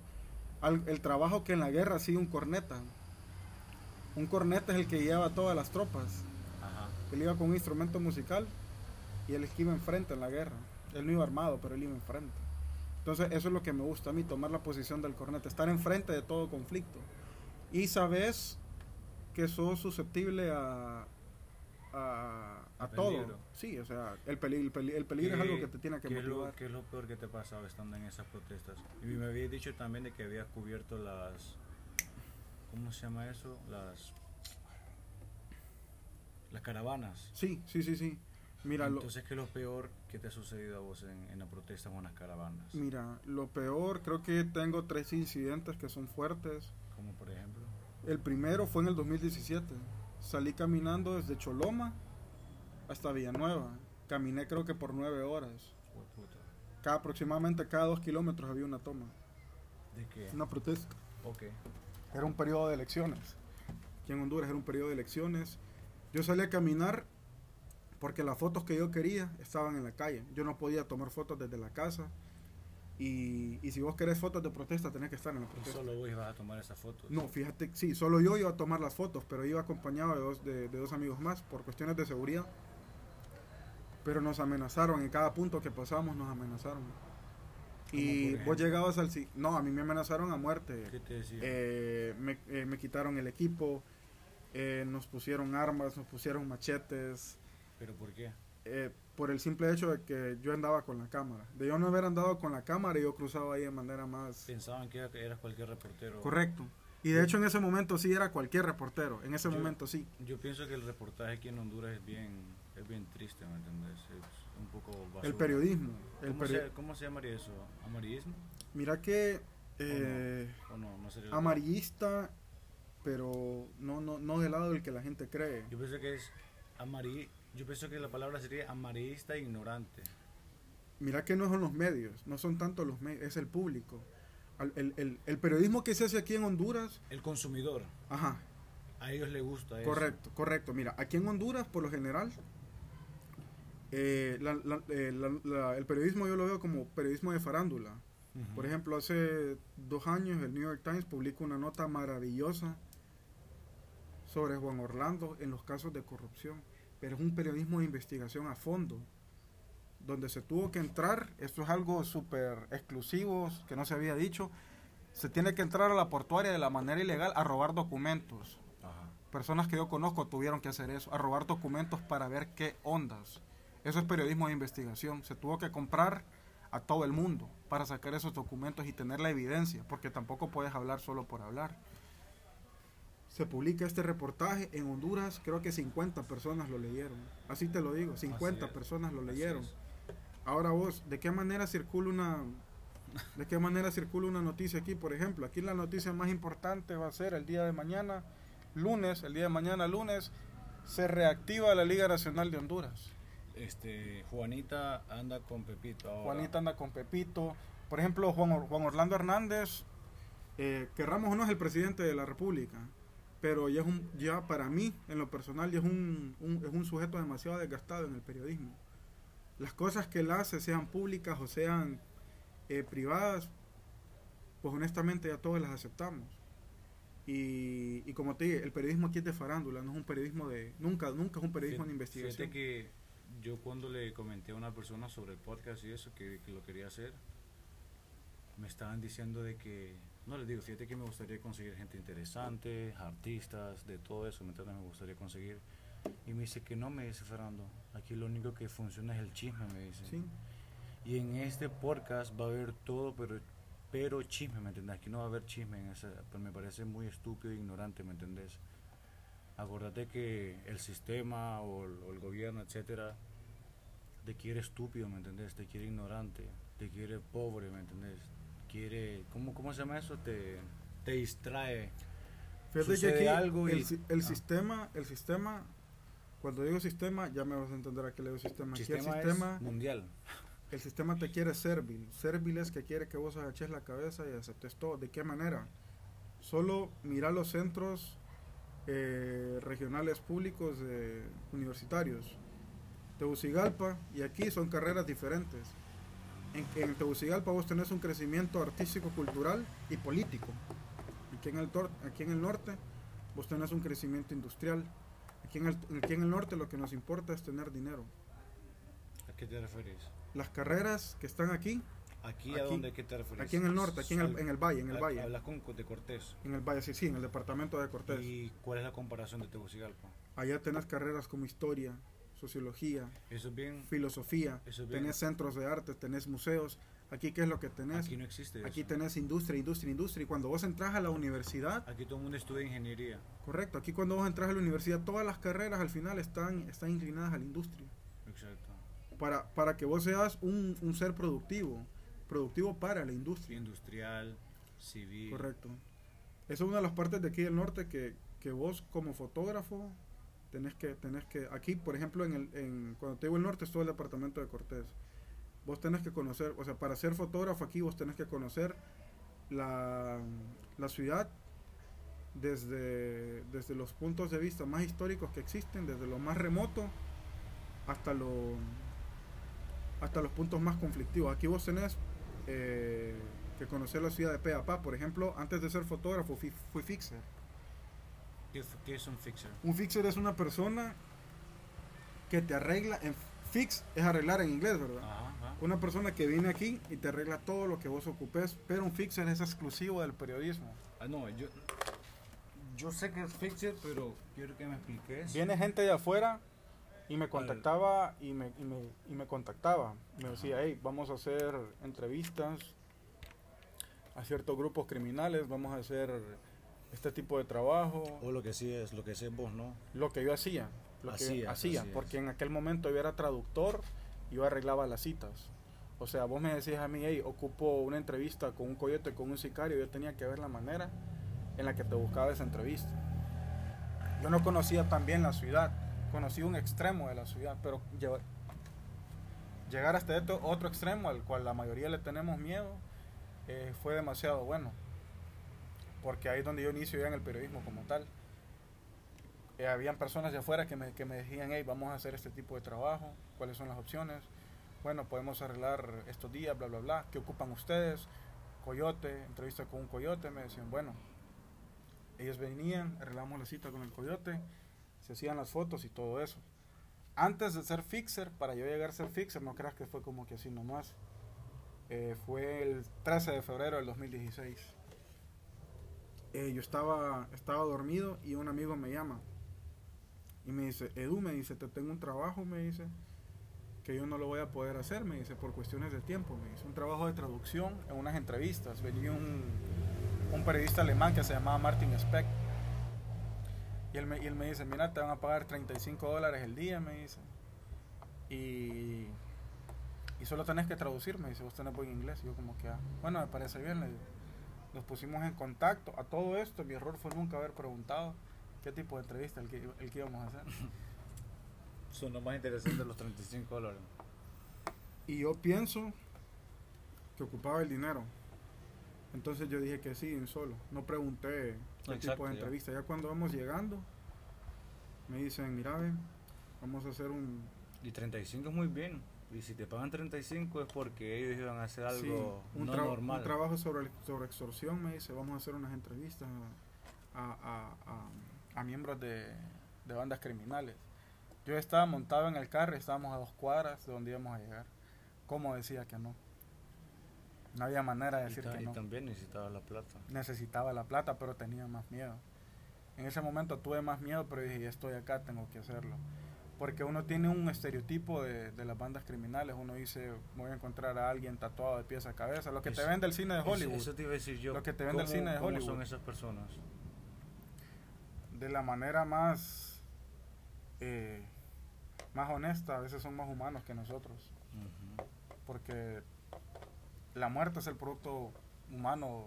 Al- el trabajo que en la guerra sigue un corneta. Un corneta es el que lleva a todas las tropas. Ajá. Él iba con un instrumento musical y él es que iba enfrente en la guerra. Él no iba armado, pero él iba enfrente. Entonces eso es lo que me gusta a mí, tomar la posición del corneta, estar enfrente de todo conflicto. Y sabes que sos susceptible a, a, a todo. peligro. Sí, o sea, el, peli- el, peli- el peligro es algo que te tiene que ¿qué es, lo, motivar. ¿Qué es lo peor que te ha pasado estando en esas protestas? Y me habías dicho también de que habías cubierto las... ¿Cómo se llama eso? Las... Las caravanas. Sí, sí, sí, sí. Mira, Entonces, ¿qué es lo peor que te ha sucedido a vos en, en la protesta o en las caravanas? mira, lo peor, creo que tengo tres incidentes que son fuertes. Como por ejemplo... El primero fue en el 2017. Salí caminando desde Choloma hasta Villanueva. Caminé creo que por nueve horas. Cada, aproximadamente cada dos kilómetros había una toma. ¿De qué? Una protesta. Ok. Era un periodo de elecciones. Aquí en Honduras era un periodo de elecciones. Yo salí a caminar porque las fotos que yo quería estaban en la calle. Yo no podía tomar fotos desde la casa. Y, y si vos querés fotos de protesta, tenés que estar en la Y protesta. solo vos ibas a tomar esas fotos. No, fíjate, sí, solo yo iba a tomar las fotos, pero iba acompañado de dos, de, de dos amigos más por cuestiones de seguridad. Pero nos amenazaron, en cada punto que pasamos nos amenazaron. Y vos llegabas al... si- No, a mí me amenazaron a muerte. ¿Qué te decía? Eh, me, eh, me quitaron el equipo, eh, nos pusieron armas, nos pusieron machetes, ¿Pero por qué? eh, por el simple hecho de que yo andaba con la cámara. De yo no haber andado con la cámara, yo cruzaba ahí de manera más... Pensaban que era- que eras cualquier reportero. Correcto. Y de hecho en ese momento sí era cualquier reportero, en ese Yo- momento sí. Yo pienso que el reportaje aquí en Honduras es bien, es bien triste, ¿me entiendes? Es un poco basura. El periodismo. El ¿Cómo, peri- se, ¿Cómo se llamaría eso? ¿Amarillismo? Mira que eh, ¿O no? No sería amarillista, pero no, no, no del lado del que la gente cree. Yo pienso que es amarillo. Yo pienso que la palabra sería amarillista e ignorante. Mira que no son los medios, no son tanto los medios, es el público. El, el- el periodismo que se hace aquí en Honduras, El consumidor, ajá, a ellos les gusta eso. correcto, correcto. Mira, aquí en Honduras, por lo general, eh, la- la- eh, la- el periodismo yo lo veo como periodismo de farándula. Ujú. Por ejemplo, hace dos años el New York Times publicó una nota maravillosa sobre Juan Orlando en los casos de corrupción, pero es un periodismo de investigación a fondo, donde se tuvo que entrar, esto es algo súper exclusivo que no se había dicho, se tiene que entrar a la portuaria de la manera ilegal a robar documentos. Personas que yo conozco tuvieron que hacer eso, a robar documentos para ver qué ondas. Eso es periodismo de investigación. Se tuvo que comprar a todo el mundo para sacar esos documentos y tener la evidencia, porque tampoco puedes hablar solo por hablar. Se publica este reportaje en Honduras, creo que 50 personas lo leyeron. Así te lo digo, 50 es, personas lo leyeron. Ahora vos, ¿de qué manera circula una de qué manera circula una noticia aquí? Por ejemplo, aquí la noticia más importante va a ser el día de mañana, lunes, el día de mañana lunes se reactiva la Liga Nacional de Honduras. Este, Juanita anda con Pepito ahora. Juanita anda con Pepito. Por ejemplo, Juan, Or- Juan Orlando Hernández, eh, querramos o no es el presidente de la República, pero ya es un, ya para mí, en lo personal, ya es un, un- es un sujeto demasiado desgastado en el periodismo. Las cosas que él hace, sean públicas o sean eh, privadas, pues honestamente ya todos las aceptamos. Y, y como te dije, el periodismo aquí es de farándula, no es un periodismo de... Nunca, nunca es un periodismo de investigación. Que yo cuando le comenté a una persona sobre el podcast y eso, que, que lo quería hacer, me estaban diciendo de que, no les digo, fíjate que me gustaría conseguir gente interesante, artistas, de todo eso, ¿me? Me gustaría conseguir. Y me dice que no, me dice Fernando, aquí lo único que funciona es el chisme, me dice. Sí. Y en este podcast va a haber todo, pero pero chisme, ¿me entendés? Aquí no va a haber chisme en ese, pero me parece muy estúpido e ignorante, ¿me entendés? Acordate que el sistema o el, o el gobierno, etcétera, te quiere estúpido, ¿me entendés? Te quiere ignorante, te quiere pobre, ¿me entendés? Quiere, ¿cómo, cómo se llama eso? Te, te distrae. Fíjate que Sucede aquí algo el, y- el ah. sistema, el sistema, cuando digo sistema, ya me vas a entender a qué le digo sistema. Aquí sistema, el sistema, es mundial. el sistema te quiere servil. Servil es que quiere que vos agaches la cabeza y aceptes todo. ¿De qué manera? Solo mira los centros eh, regionales públicos eh, universitarios. Tegucigalpa y aquí son carreras diferentes. En, en Tegucigalpa vos tenés un crecimiento artístico, cultural y político. Aquí en el, aquí en el norte vos tenés un crecimiento industrial. Aquí en, el, aquí en el norte lo que nos importa es tener dinero. ¿A qué te referís? Las carreras que están aquí, ¿Aquí, a dónde qué te referís? aquí en el norte, aquí en el, en el valle, en el valle, Hablas con de Cortés. en el valle, sí, sí, en el departamento de Cortés. ¿Y cuál es la comparación de Tegucigalpa? Allá tenés carreras como historia, sociología, Eso es bien. filosofía, Eso es bien. tenés centros de arte, tenés museos. Aquí, ¿qué es lo que tenés? Aquí no existe eso. Aquí tenés industria, industria, industria. Y cuando vos entras a la universidad, Aquí todo el mundo estudia ingeniería. correcto, aquí cuando vos entras a la universidad, todas las carreras al final están, están inclinadas a la industria. Exacto. Para, para que vos seas un, un ser productivo, productivo para la industria. Industrial, civil. Correcto. Esa es una de las partes de aquí del norte que, que vos como fotógrafo tenés que, tenés que, aquí por ejemplo en el, en, cuando te digo el norte es todo el departamento de Cortés. Vos tenés que conocer, o sea, para ser fotógrafo aquí vos tenés que conocer la, la ciudad desde, desde los puntos de vista más históricos que existen, desde lo más remoto hasta lo hasta los puntos más conflictivos. Aquí vos tenés eh, que conocer la ciudad de pe a pa. Por ejemplo, antes de ser fotógrafo fui, fui fixer. ¿Qué, qué es un fixer? Un fixer es una persona que te arregla. En fix es arreglar en inglés, ¿verdad? Ajá, ajá. Una persona que viene aquí y te arregla todo lo que vos ocupes, pero un fixer es exclusivo del periodismo. Ah, no, yo, yo sé que es fixer, pero quiero que me expliques. Viene gente de afuera y me contactaba y me, y me, y me contactaba. Me decía, hey, vamos a hacer entrevistas a ciertos grupos criminales, vamos a hacer este tipo de trabajo. O lo que sí es, lo que es vos, ¿no? Lo que yo hacía. Lo que Hacías, hacía, porque en aquel momento yo era traductor y yo arreglaba las citas. O sea, vos me decías a mí, hey, ocupo una entrevista con un coyote, con un sicario, yo tenía que ver la manera en la que te buscaba esa entrevista. Yo no conocía tan bien la ciudad, conocí un extremo de la ciudad, pero llegar hasta este otro extremo al cual la mayoría le tenemos miedo eh, fue demasiado bueno, porque ahí es donde yo inicio ya en el periodismo como tal. Eh, habían personas de afuera que me, que me decían, hey, vamos a hacer este tipo de trabajo, cuáles son las opciones, bueno, podemos arreglar estos días, bla, bla, bla, ¿qué ocupan ustedes? Coyote, entrevista con un coyote, me decían, bueno, ellos venían, arreglamos la cita con el coyote, se hacían las fotos y todo eso. Antes de ser fixer, para yo llegar a ser fixer, no creas que fue como que así nomás. Eh, fue el 13 de febrero del 2016. Eh, yo estaba, estaba dormido y un amigo me llama y me dice, Edu, me dice, te tengo un trabajo, me dice, que yo no lo voy a poder hacer, me dice, por cuestiones de tiempo, me dice, un trabajo de traducción en unas entrevistas. Venía un, un periodista alemán que se llamaba Martin Speck. Y él, me, y él me dice, mira, te van a pagar 35 dólares el día, me dice. Y, y solo tenés que traducir, me dice, vos tenés buen inglés. Y yo como que, ah, bueno, me parece bien, le digo. Nos pusimos en contacto. A todo esto, mi error fue nunca haber preguntado qué tipo de entrevista el que, el que íbamos a hacer. Son lo más interesante los 35 dólares. Y yo pienso que ocupaba el dinero. Entonces yo dije que sí, en solo. No pregunté qué Exacto, tipo de entrevista. Ya cuando vamos llegando, me dicen, mira, ve, vamos a hacer un... Y 35 es muy bien. Y si te pagan 35 es porque ellos iban a hacer sí, algo un, no normal. un trabajo sobre, sobre extorsión, me dice, vamos a hacer unas entrevistas a, a- a- a miembros de, de bandas criminales. Yo estaba montado en el carro y estábamos a dos cuadras de donde íbamos a llegar. ¿Cómo decía que no? No había manera de y, decir ta- que y no. también necesitaba la plata. necesitaba la plata, pero tenía más miedo. En ese momento tuve más miedo, pero dije, ya estoy acá, tengo que hacerlo. Porque uno tiene un estereotipo de, de las bandas criminales. Uno dice, voy a encontrar a alguien tatuado de pies a cabeza. Lo que te Eso- vende el cine de Eso- Hollywood. Eso, te iba a decir yo. Lo que te vende el ¿Cómo- cine de cómo Hollywood. son esas personas? de la manera más, eh, más honesta, a veces son más humanos que nosotros. Porque la muerte es el producto humano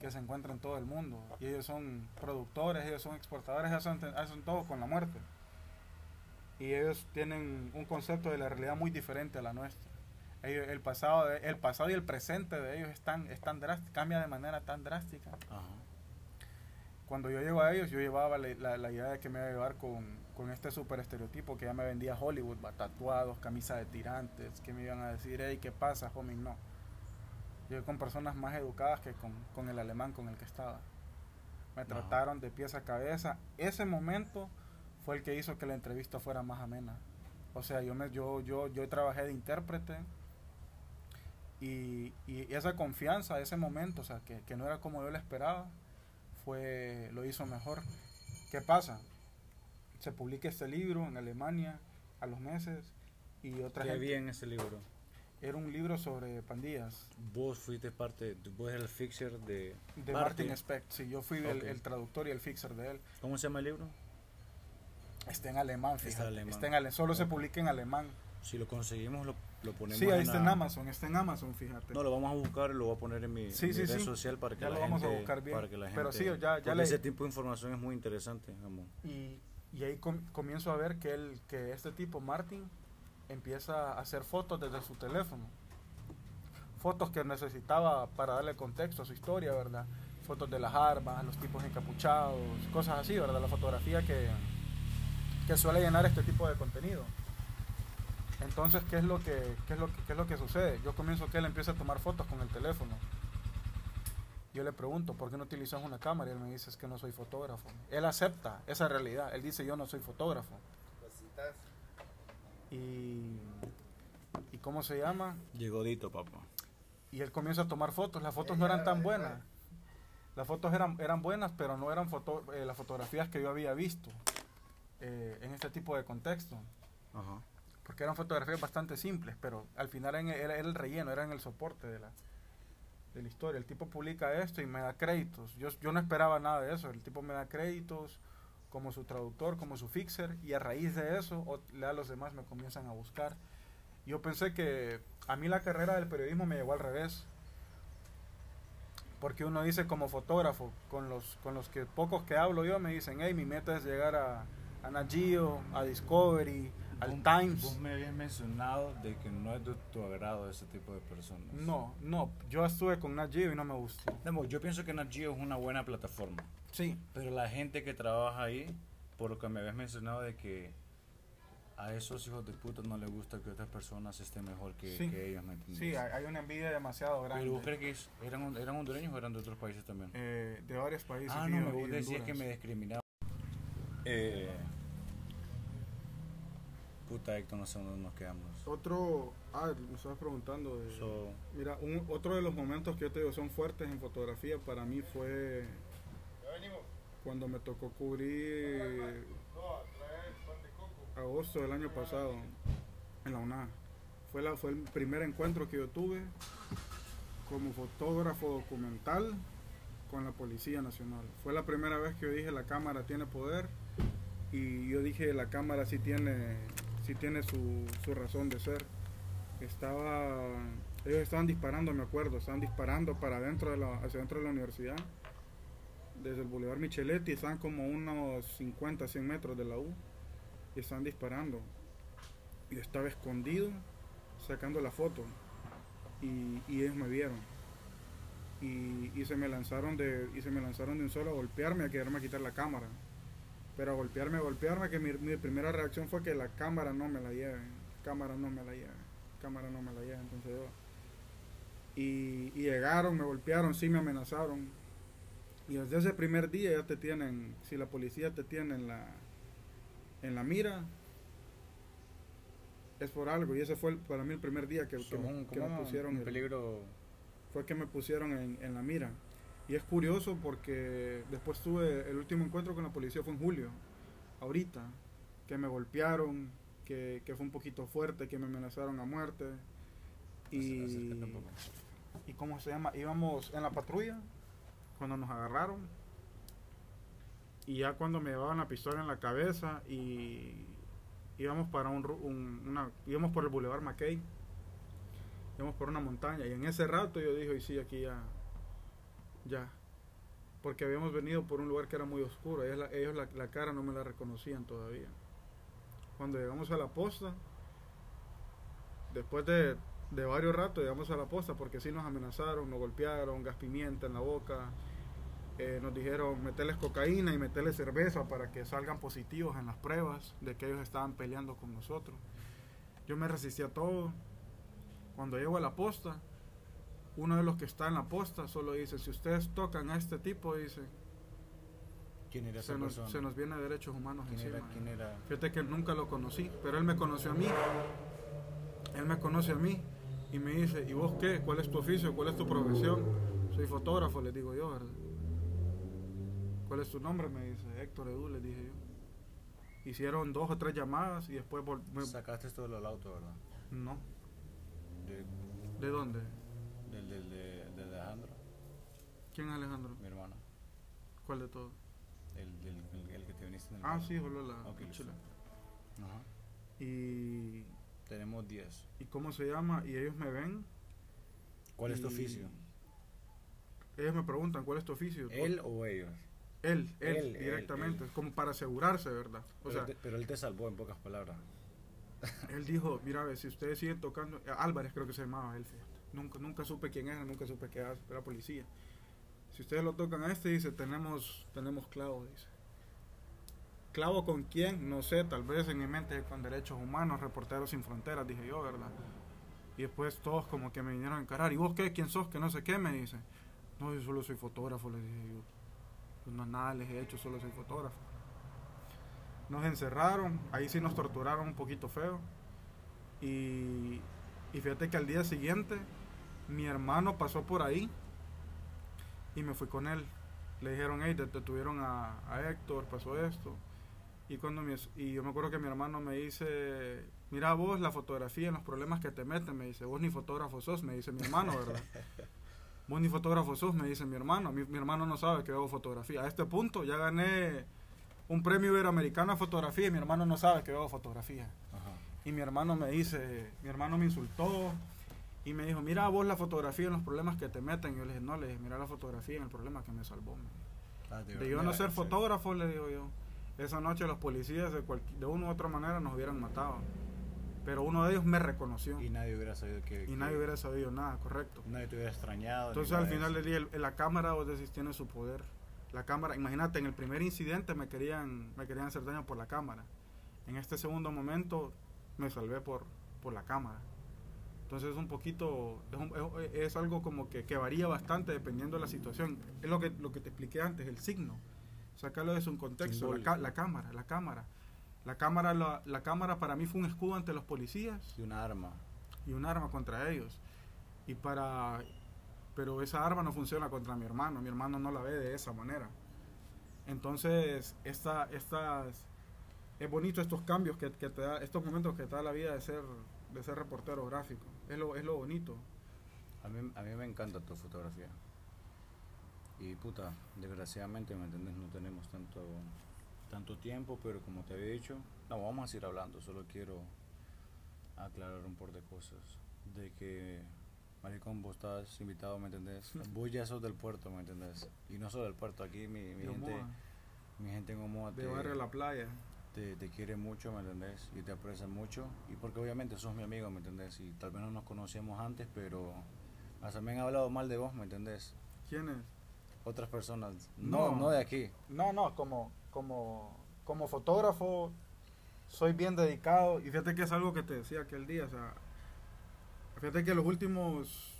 que se encuentra en todo el mundo. Y ellos son productores, ellos son exportadores, ellos hacen, hacen todo con la muerte. Y ellos tienen un concepto de la realidad muy diferente a la nuestra. Ellos- el, pasado de- el pasado y el presente de ellos es tan, es tan drástico, cambia de manera tan drástica. Ajá. Cuando yo llego a ellos, yo llevaba la, la- la idea de que me iba a llevar con, con este super estereotipo que ya me vendía Hollywood, tatuados, camisa de tirantes, que me iban a decir, hey, ¿qué pasa, homie? No. Yo con personas más educadas que con, con el alemán con el que estaba. Me trataron de pies a cabeza. Ese momento fue el que hizo que la entrevista fuera más amena. O sea, yo, me, yo, yo, yo trabajé de intérprete y, y esa confianza, ese momento, o sea, que, que no era como yo lo esperaba, fue lo hizo mejor. ¿Qué pasa? Se publica este libro en Alemania a los meses y otra ¿Qué gente- había en ese libro? era un libro sobre pandillas Vos fuiste parte, vos eres el fixer de, de Martin. Martin Speck. Sí, yo fui el, Ok. el traductor y el fixer de él. ¿Cómo se llama el libro? Está en alemán, Está fíjate. alemán. Está en ale- solo se Ok. publica en alemán. Si lo conseguimos, lo, lo ponemos Sí, ahí en está la- en Amazon, está en Amazon, fíjate. No, lo vamos a buscar y lo voy a poner en mi, Sí, mi sí, red sí. social para que Ya la lo vamos a gente- buscar bien. Para que la gente, Pero sí, ya- ya le- ese tipo de información es muy interesante. digamos. Y, y ahí com- comienzo a ver que, él, que este tipo, Martin, empieza a hacer fotos desde su teléfono. Fotos que necesitaba para darle contexto a su historia, ¿verdad? Fotos de las armas, los tipos encapuchados, cosas así, ¿verdad? La fotografía que, que suele llenar este tipo de contenido. Entonces, ¿qué es, lo que, qué, es lo ¿qué es lo que sucede? Yo comienzo que él empieza a tomar fotos con el teléfono. Yo le pregunto, ¿por qué no utilizas una cámara? Y él me dice, es que no soy fotógrafo. Él acepta esa realidad. Él dice, yo no soy fotógrafo. Y, ¿y cómo se llama? Llegó Dito, papá. Y él comienza a tomar fotos. Las fotos no eran tan buenas. Las fotos eran, eran buenas, pero no eran foto, eh, las fotografías que yo había visto eh, en este tipo de contexto. Ajá. Porque eran fotografías bastante simples, pero al final era, era el relleno, era en el soporte de la... de la historia. El tipo publica esto y me da créditos. Yo, yo no esperaba nada de eso. El tipo me da créditos como su traductor, como su fixer, y a raíz de eso, o, los demás me comienzan a buscar. Yo pensé que a mí la carrera del periodismo me llegó al revés. Porque uno dice como fotógrafo, con los, con los que pocos que hablo yo me dicen, hey, mi meta es llegar a, a Nat a Discovery, al Times. Vos me habías mencionado de que no es de tu agrado ese tipo de personas. No, no, yo estuve con Nat y no me gustó. yo pienso que Nat es una buena plataforma. Sí. Pero la gente que trabaja ahí, por lo que me habías mencionado de que a esos hijos de puta no les gusta que otras personas estén mejor que, ellos, ¿me Sí, hay, una envidia demasiado grande. ¿Pero vos crees que eran, eran hondureños o eran de otros países también? Eh, de varios países. Ah, no, me decías que me discriminaba. Eh, puta, Héctor, no sé dónde nos quedamos. Otro, ah, me estabas preguntando. De, mira, un, otro de los momentos que yo te digo son fuertes en fotografía para mí fue cuando me tocó cubrir agosto del año pasado en la UNA. Fue, la, fue el primer encuentro que yo tuve como fotógrafo documental con la Policía Nacional. Fue la primera vez que yo dije la cámara tiene poder y yo dije la cámara sí tiene, tiene su, su razón de ser. Estaba, ellos estaban disparando, me acuerdo, estaban disparando para adentro de la, hacia dentro de la universidad desde el Boulevard Micheletti, están como unos 50, 100 metros de la U y están disparando. Y yo estaba escondido sacando la foto y, ellos me vieron. Y, se me lanzaron de y se me lanzaron de un solo a golpearme, a quererme quitar la cámara. Pero golpearme, golpearme, que mi, primera reacción fue que la cámara no me la lleve, cámara no me la lleve, cámara no me la lleve. Entonces yo, y, y llegaron, me golpearon, sí me amenazaron. Y desde ese primer día ya te tienen, si la policía te tiene en la, en la mira es por algo. Y ese fue para mí el primer día que, me pusieron en peligro. fue que me pusieron en, la mira y es curioso porque después tuve el último encuentro con la policía fue en julio ahorita que me golpearon que, fue un poquito fuerte que me amenazaron a muerte. Y y cómo se llama íbamos en la patrulla cuando nos agarraron y ya cuando me llevaban la pistola en la cabeza y íbamos para un, una, íbamos por el Boulevard McKay, íbamos por una montaña y en ese rato yo dije, y sí, aquí ya, ya, porque habíamos venido por un lugar que era muy oscuro, ellos, la, ellos la, cara no me la reconocían todavía. Cuando llegamos a la posta, después de, de varios ratos llegamos a la posta porque sí nos amenazaron, nos golpearon, gas pimienta en la boca, eh, nos dijeron meterles cocaína y meterles cerveza para que salgan positivos en las pruebas de que ellos estaban peleando con nosotros. Yo me resistí a todo. Cuando llego a la posta, uno de los que está en la posta solo dice, si ustedes tocan a este tipo, dice, ¿Quién era se, nos, se nos viene derechos humanos ¿Quién encima. Era, ¿Quién era? Fíjate que nunca lo conocí, pero él me conoció a mí. Él me conoce a mí y me dice, ¿y vos qué? ¿Cuál es tu oficio? ¿Cuál es tu profesión? Soy fotógrafo, le digo yo, ¿verdad? ¿Cuál es tu nombre? Me dice Héctor Edu, le dije yo. Hicieron dos o tres llamadas y después... Me... Sacaste esto del auto, ¿verdad? No. ¿De, dónde? Del, de, Alejandro. ¿Quién es Alejandro? Mi hermano. ¿Cuál de todos? El, el, que te viniste en el Ah, sí, solo la okay, Ajá. Y... Tenemos 10. ¿Y cómo se llama? Y ellos me ven. ¿Cuál es tu oficio? Ellos me preguntan, ¿cuál es tu oficio? ¿Él o ellos? Él, él, directamente, como para asegurarse, ¿verdad? O pero, sea, pero él te salvó en pocas palabras. él dijo, mira, si ustedes siguen tocando, Álvarez creo que se llamaba él, Nunca, nunca supe quién era, nunca supe qué era policía. Si ustedes lo tocan a este, dice, tenemos, tenemos clavo, dice. ¿Clavo con quién? No sé, tal vez en mi mente con derechos humanos, reporteros sin fronteras, dije yo, ¿verdad? Y después todos como que me vinieron a encarar. ¿Y vos qué? ¿Quién sos? Que no sé qué, me dice. No, yo solo soy fotógrafo, le dije yo pues no nada les he hecho, solo soy fotógrafo. Nos encerraron, ahí sí nos torturaron un poquito feo. Y, fíjate que al día siguiente mi hermano pasó por ahí y me fui con él. Le dijeron, hey, detuvieron a, a Héctor, pasó esto. Y, cuando y yo me acuerdo que mi hermano me dice, mira vos la fotografía, en los problemas que te meten, me dice, vos ni fotógrafo sos, me dice mi hermano, ¿verdad? Vos ni fotógrafo sos, me dice mi hermano. Mi, mi hermano no sabe que hago fotografía. A este punto ya gané un premio iberoamericano a fotografía y mi hermano no sabe que hago fotografía. Ajá. Y mi hermano me dice, mi hermano me insultó y me dijo, mira vos la fotografía en los problemas que te meten. Y yo le dije, no, le dije, mira la fotografía en el problema que me salvó. me dijo. Ah, De yo no ser fotógrafo, le digo yo. Esa noche los policías de, cual- de una u otra manera nos hubieran matado. Pero uno de ellos me reconoció. Y Y, nadie hubiera sabido que... que- nadie hubiera sabido nada, correcto. Nadie te hubiera extrañado. Entonces al de final día, el- la cámara, vos decís, tiene su poder. La cámara, imagínate, en el primer incidente me querían, me querían hacer daño por la cámara. En este segundo momento me salvé por, por la cámara. Entonces es un poquito, es, un- es- algo como que, que varía bastante dependiendo de la situación. Es lo que, lo que te expliqué antes, el signo. Sacarlo de su contexto, la, la cámara, la cámara. La cámara, la, la cámara para mí fue un escudo ante los policías De una arma. y un arma contra ellos. Y para pero esa arma no funciona contra mi hermano, mi hermano no la ve de esa manera. Entonces, esta, estas es bonito estos cambios que, que te da, estos momentos que te da la vida de ser de ser reportero gráfico. Es lo, es lo bonito. A mí, a mí me encanta tu fotografía. Y puta, desgraciadamente, ¿me entiendes? No tenemos tanto, tanto tiempo, pero como te había dicho, no, vamos a seguir hablando. Solo quiero aclarar un par de cosas. De que, Maricón, vos estás invitado, ¿me entendés? Vos ya sos del puerto, ¿me entendés? Y no solo del puerto, aquí mi, mi gente, mi gente en Omoa de te, barrio La Playa. Te, te quiere mucho, ¿me entendés? Y te aprecia mucho. Y porque obviamente sos mi amigo, ¿me entendés? Y tal vez no nos conocíamos antes, pero hasta me han hablado mal de vos, ¿me entendés? ¿Quién es? Otras personas. No, No. no, de aquí. No, no, como, como, como fotógrafo soy bien dedicado y fíjate que es algo que te decía aquel día, o sea, fíjate que los últimos,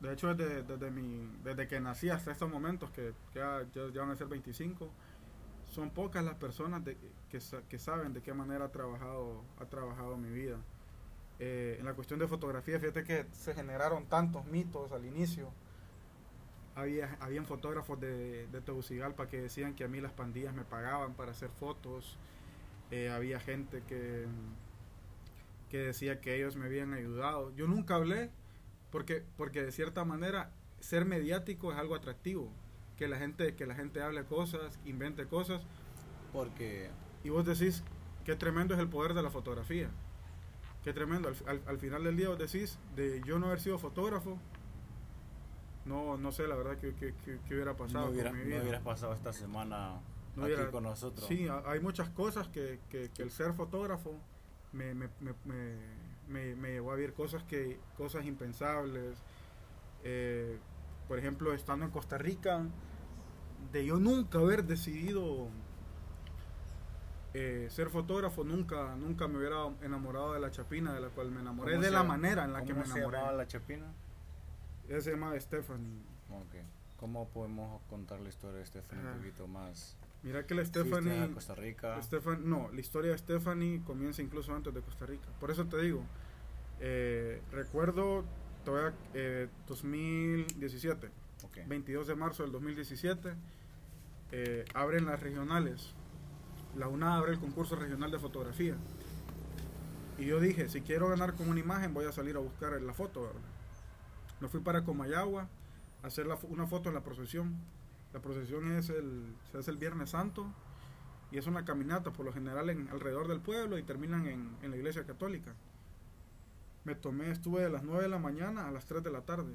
de hecho desde, desde, mi, desde que nací hasta estos momentos, que ya, ya van a ser 25, son pocas las personas de, que, que saben de qué manera ha trabajado, ha trabajado mi vida. Eh, en la cuestión de fotografía, fíjate que se generaron tantos mitos al inicio. Había habían fotógrafos de, de Tegucigalpa que decían que a mí las pandillas me pagaban para hacer fotos. Eh, había gente que que decía que ellos me habían ayudado. Yo nunca hablé porque porque de cierta manera ser mediático es algo atractivo que la gente que la gente hable cosas invente cosas Porque y vos decís qué tremendo es el poder de la fotografía qué tremendo al, al- al final del día vos decís de yo no haber sido fotógrafo no no sé la verdad que, que, que- que hubiera pasado no, con hubieras, no pasado esta semana No aquí hubiera- con nosotros. Sí, ha- hay muchas cosas que, que, que el ser fotógrafo me, me, me, me, me- me llevó a ver cosas que cosas impensables. Eh, por ejemplo, estando en Costa Rica, de yo nunca haber decidido eh, ser fotógrafo, nunca nunca me hubiera enamorado de la chapina de la cual me enamoré, ¿Cómo de se la manera en la que ¿Cómo me se enamoré. llamaba la chapina? Ella se llama Stephanie. Ok. ¿Cómo podemos contar la historia de Stephanie un poquito más? Mira que la Stephanie... a Costa Rica. No, la historia de Stephanie comienza incluso antes de Costa Rica. Por eso te digo, eh, recuerdo todavía eh, 2017, Ok. 22 de marzo del 2017, eh, abren las regionales. La UNA abre el concurso regional de fotografía. Y yo dije, si quiero ganar con una imagen, voy a salir a buscar la foto, ¿verdad? Me fui para Comayagua a hacer la una foto en la procesión. La procesión es el, se hace el Viernes Santo y es una caminata por lo general en, alrededor del pueblo y terminan en, en la iglesia católica. Me tomé, estuve de las 9 de la mañana a las 3 de la tarde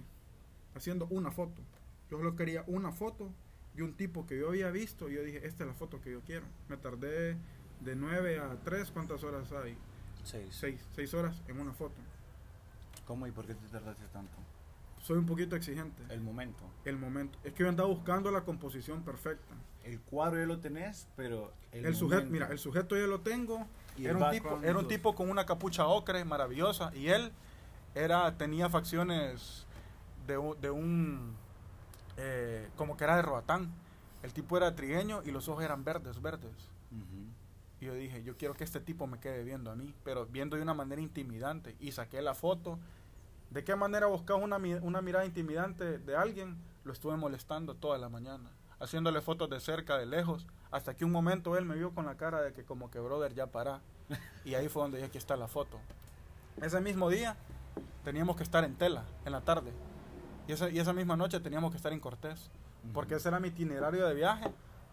haciendo una foto. Yo solo quería una foto y un tipo que yo había visto y yo dije, esta es la foto que yo quiero. Me tardé de 9 a 3, ¿cuántas horas hay? Seis. 6, 6 horas en una foto. ¿Cómo y por qué te tardaste tanto? Soy un poquito exigente. El momento. El momento. Es que yo andaba buscando la composición perfecta. El cuadro ya lo tenés, pero El, sujeto, mira, el sujeto ya lo tengo. Era un, tipo, era un tipo con una capucha ocre maravillosa y él era tenía facciones de, un- de un eh, como que era de Roatán. El tipo era trigueño y los ojos eran verdes, verdes. Y yo dije, yo quiero que este tipo me quede viendo a mí, pero viendo de una manera intimidante. Y saqué la foto. ¿De qué manera buscaba una, una mirada intimidante de alguien? Lo estuve molestando toda la mañana, haciéndole fotos de cerca, de lejos, hasta que un momento él me vio con la cara de que como que, brother, ya para. Y ahí fue donde dije, aquí está la foto. Ese mismo día teníamos que estar en tela, en la tarde. Y esa, y esa misma noche teníamos que estar en Cortés, porque ese era mi itinerario de viaje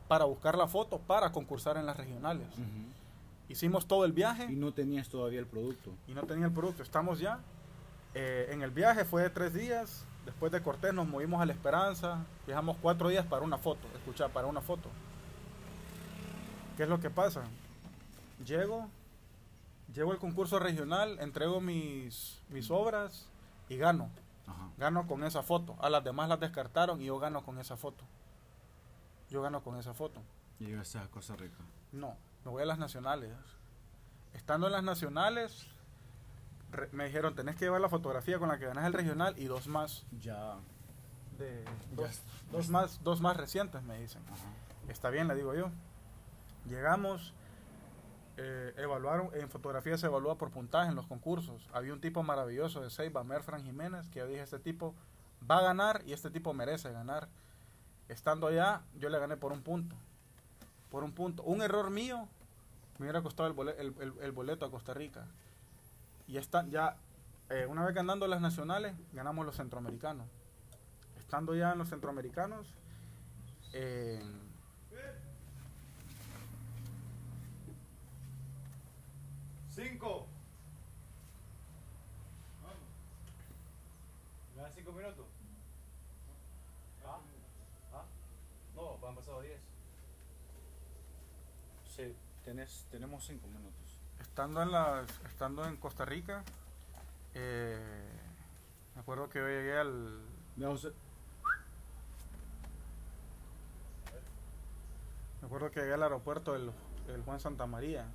para buscar la foto para concursar en las regionales. Hicimos todo el viaje. Y no tenías todavía el producto. Y no tenía el producto. Estamos ya. Eh, en el viaje fue de tres días. Después de Cortés nos movimos a La Esperanza. Viajamos cuatro días para una foto. Escucha, para una foto. ¿Qué es lo que pasa? Llego, llego al concurso regional, entrego mis, mis obras y gano. Gano con esa foto. A las demás las descartaron y yo gano con esa foto. Yo gano con esa foto. ¿Y llegaste a Costa Rica? No, me voy a las nacionales. Estando en las nacionales, me dijeron, tenés que llevar la fotografía con la que ganas el regional y dos más. Ya. De, dos, más, dos más recientes, me dicen. Está bien, le digo yo. Llegamos, eh, evaluaron, en fotografía se evalúa por puntaje en los concursos. Había un tipo maravilloso de Seiba, Merfran Jiménez, que yo dije, este tipo va a ganar y este tipo merece ganar. Estando allá, yo le gané por un punto. Por un punto. Un error mío me hubiera costado el boleto, a Costa Rica. Y está, ya, eh, una vez ganando las nacionales, ganamos los centroamericanos. Estando ya en los centroamericanos, eh, Cinco. ¿Me dan cinco minutos? ¿Ah? ¿Ah? No, han pasado diez. Sí, tenés, tenemos cinco minutos. Estando en, las, estando en Costa Rica, eh, me acuerdo que yo llegué al... Me acuerdo que llegué al aeropuerto del, Juan Santa María.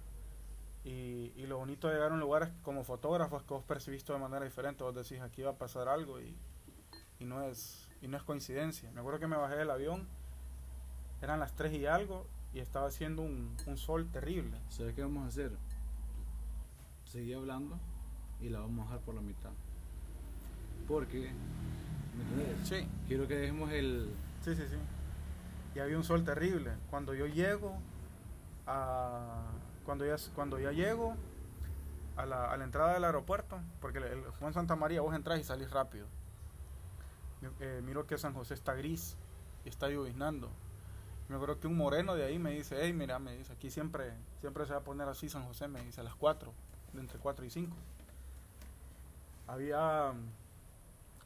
Y, lo bonito de llegar a un lugar como fotógrafo es que vos percibiste de manera diferente. Vos decís, aquí va a pasar algo y, no, es, y no es coincidencia. Me acuerdo que me bajé del avión, eran las 3 y algo, y estaba haciendo un, un sol terrible. ¿Sabes qué vamos a hacer? Seguí hablando y la vamos a dejar por la mitad. Porque, ¿me Sí. Quiero que dejemos el... Sí, sí, sí. Y había un sol terrible. Cuando yo llego a... Cuando ya, cuando ya llego a la, a la entrada del aeropuerto, porque el, Juan Santa María vos entras y salís rápido. Eh, miro que San José está gris y está lloviznando. Me acuerdo que un moreno de ahí me dice, hey, mira, me dice, aquí siempre, siempre se va a poner así San José, me dice, a las 4 entre 4 y 5. Había,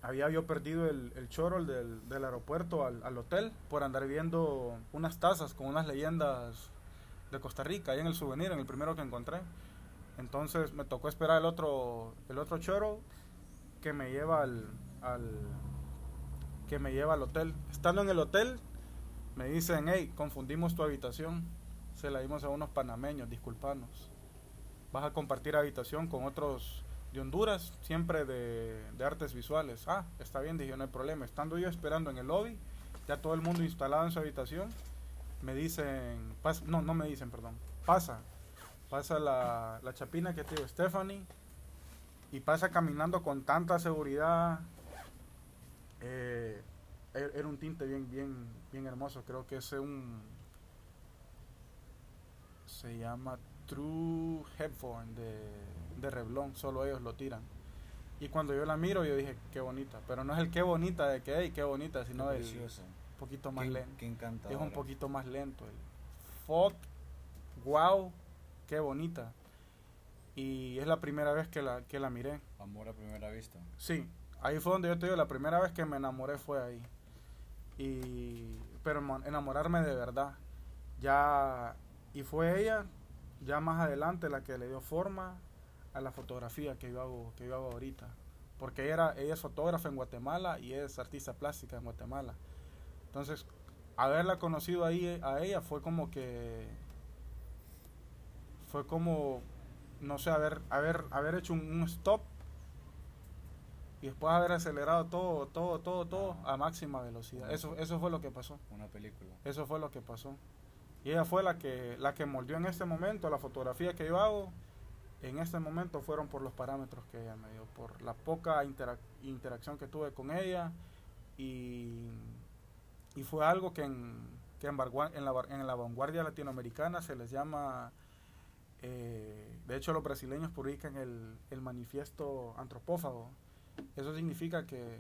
había yo perdido el, el choro del, del aeropuerto al, al, hotel por andar viendo unas tazas con unas leyendas de Costa Rica, ahí en el souvenir, en el primero que encontré. Entonces me tocó esperar el otro, el otro choro que me lleva al, al que me lleva al hotel. Estando en el hotel, me dicen, hey, confundimos tu habitación. Se la dimos a unos panameños, disculpanos vas a compartir habitación con otros de Honduras, siempre de, artes visuales. Ah, está bien, dije, no hay problema. Estando yo esperando en el lobby, ya todo el mundo instalado en su habitación, me dicen, no, no me dicen, perdón, pasa, pasa la, la chapina que te digo, Stephanie, y pasa caminando con tanta seguridad. Eh, er, era un tinte bien, bien, bien hermoso, creo que es un, se llama True Headphone de, de Revlon, solo ellos lo tiran. Y cuando yo la miro, yo dije, qué bonita. Pero no es el qué bonita de que, hey, qué bonita, sino el poquito más lento. es un poquito más lento. El fuck, wow, qué bonita. Y es la primera vez que la, que la miré. Amor a primera vista. Sí, ahí fue donde yo te digo, la primera vez que me enamoré fue ahí. Y, pero enamorarme de verdad. Ya, y fue ella ya más adelante la que le dio forma a la fotografía que yo hago, que yo hago ahorita. Porque ella, era, ella es fotógrafa en Guatemala y es artista plástica en Guatemala. Entonces, haberla conocido ahí a ella fue como que fue como no sé haber haber haber hecho un, stop y después haber acelerado todo todo todo todo a máxima velocidad. Eso eso fue lo que pasó. Una película. Eso fue lo que pasó y ella fue la que, la que moldeó en este momento la fotografía que yo hago. En este momento fueron por los parámetros que ella me dio, por la poca interacción que tuve con ella. Y, y fue algo que, en, que en, en, la, en la vanguardia latinoamericana se les llama eh, de hecho, los brasileños publican el, el manifiesto antropófago. Eso significa que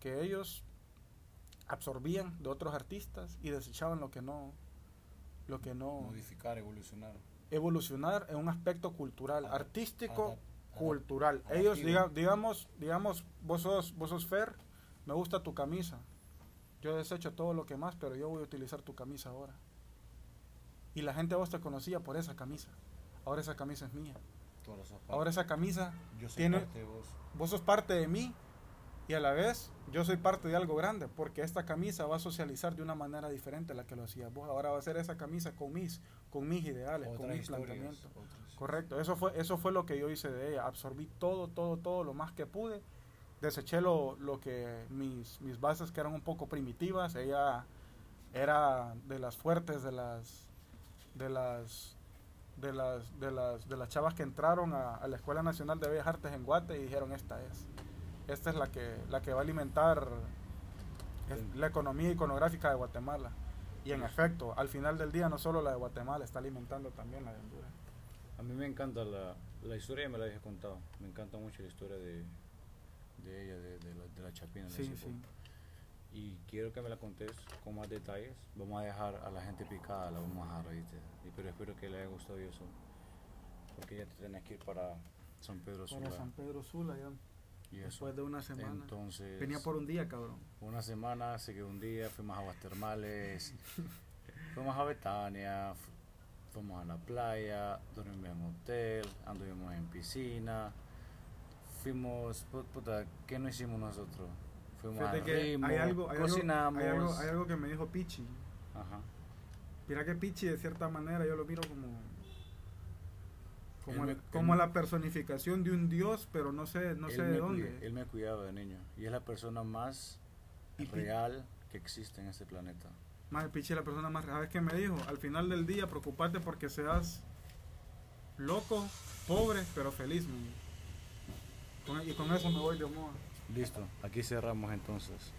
que ellos absorbían de otros artistas y desechaban lo que no lo que no Modificar, evolucionar. evolucionar en un aspecto cultural, Adap- artístico, adap- cultural. adaptivo. Ellos diga- digamos, digamos, vos sos vos sos Fer, me gusta tu camisa. Yo desecho todo lo que más, pero yo voy a utilizar tu camisa ahora. Y la gente a vos te conocía por esa camisa. Ahora esa camisa es mía. Ahora esa camisa yo soy tiene- parte de vos. vos sos parte de mí y a la vez yo soy parte de algo grande porque esta camisa va a socializar de una manera diferente a la que lo hacías vos. Ahora va a ser esa camisa con mis, con mis ideales, con mis planteamientos. otras- Correcto, eso fue, eso fue lo que yo hice de ella. Absorbí todo, todo, todo lo más que pude. Deseché lo, lo que mis, mis bases que eran un poco primitivas. Ella era de las fuertes, de las de las de las de las de las chavas que entraron a, a la Escuela Nacional de Bellas Artes en Guate y dijeron esta es. Esta es la que la que va a alimentar es la economía iconográfica de Guatemala. Y en efecto, al final del día no solo la de Guatemala está alimentando también la de Honduras. A mí me encanta la, la historia, ya me la había contado. Me encanta mucho la historia de, de ella, de, de la, de la Chapina. Sí, sí. Y quiero que me la contes con más detalles. Vamos a dejar a la gente picada, la vamos a dejar, ¿oíste? Y pero espero que le haya gustado eso. Porque ya te tenés que ir para San Pedro Para Sula. San Pedro Sula ya. Y eso. Después de una semana. Entonces, Venía por un día, cabrón. una semana, se quedó un día, fuimos a aguas termales, fuimos a Betania, fu- fuimos a la playa, dormimos en hotel, anduvimos en piscina, fuimos, pu- puta, ¿qué no hicimos nosotros? Fuimos que ritmo, hay algo, hay, algo, cocinamos, hay, algo, hay algo que me dijo Pichi. ajá, Mira que Pichi, de cierta manera, yo lo miro como. Como, Él el- me- como él- la personificación de un dios, pero no sé, no sé de dónde. Él me cuidaba de niño y es la persona más real que existe en este planeta. Más el Pichi es la persona más. ¿Sabes qué me dijo? Al final del día, preocuparte porque seas loco, pobre, pero feliz. man. Con- y con eso me voy de moda. Listo, aquí cerramos entonces.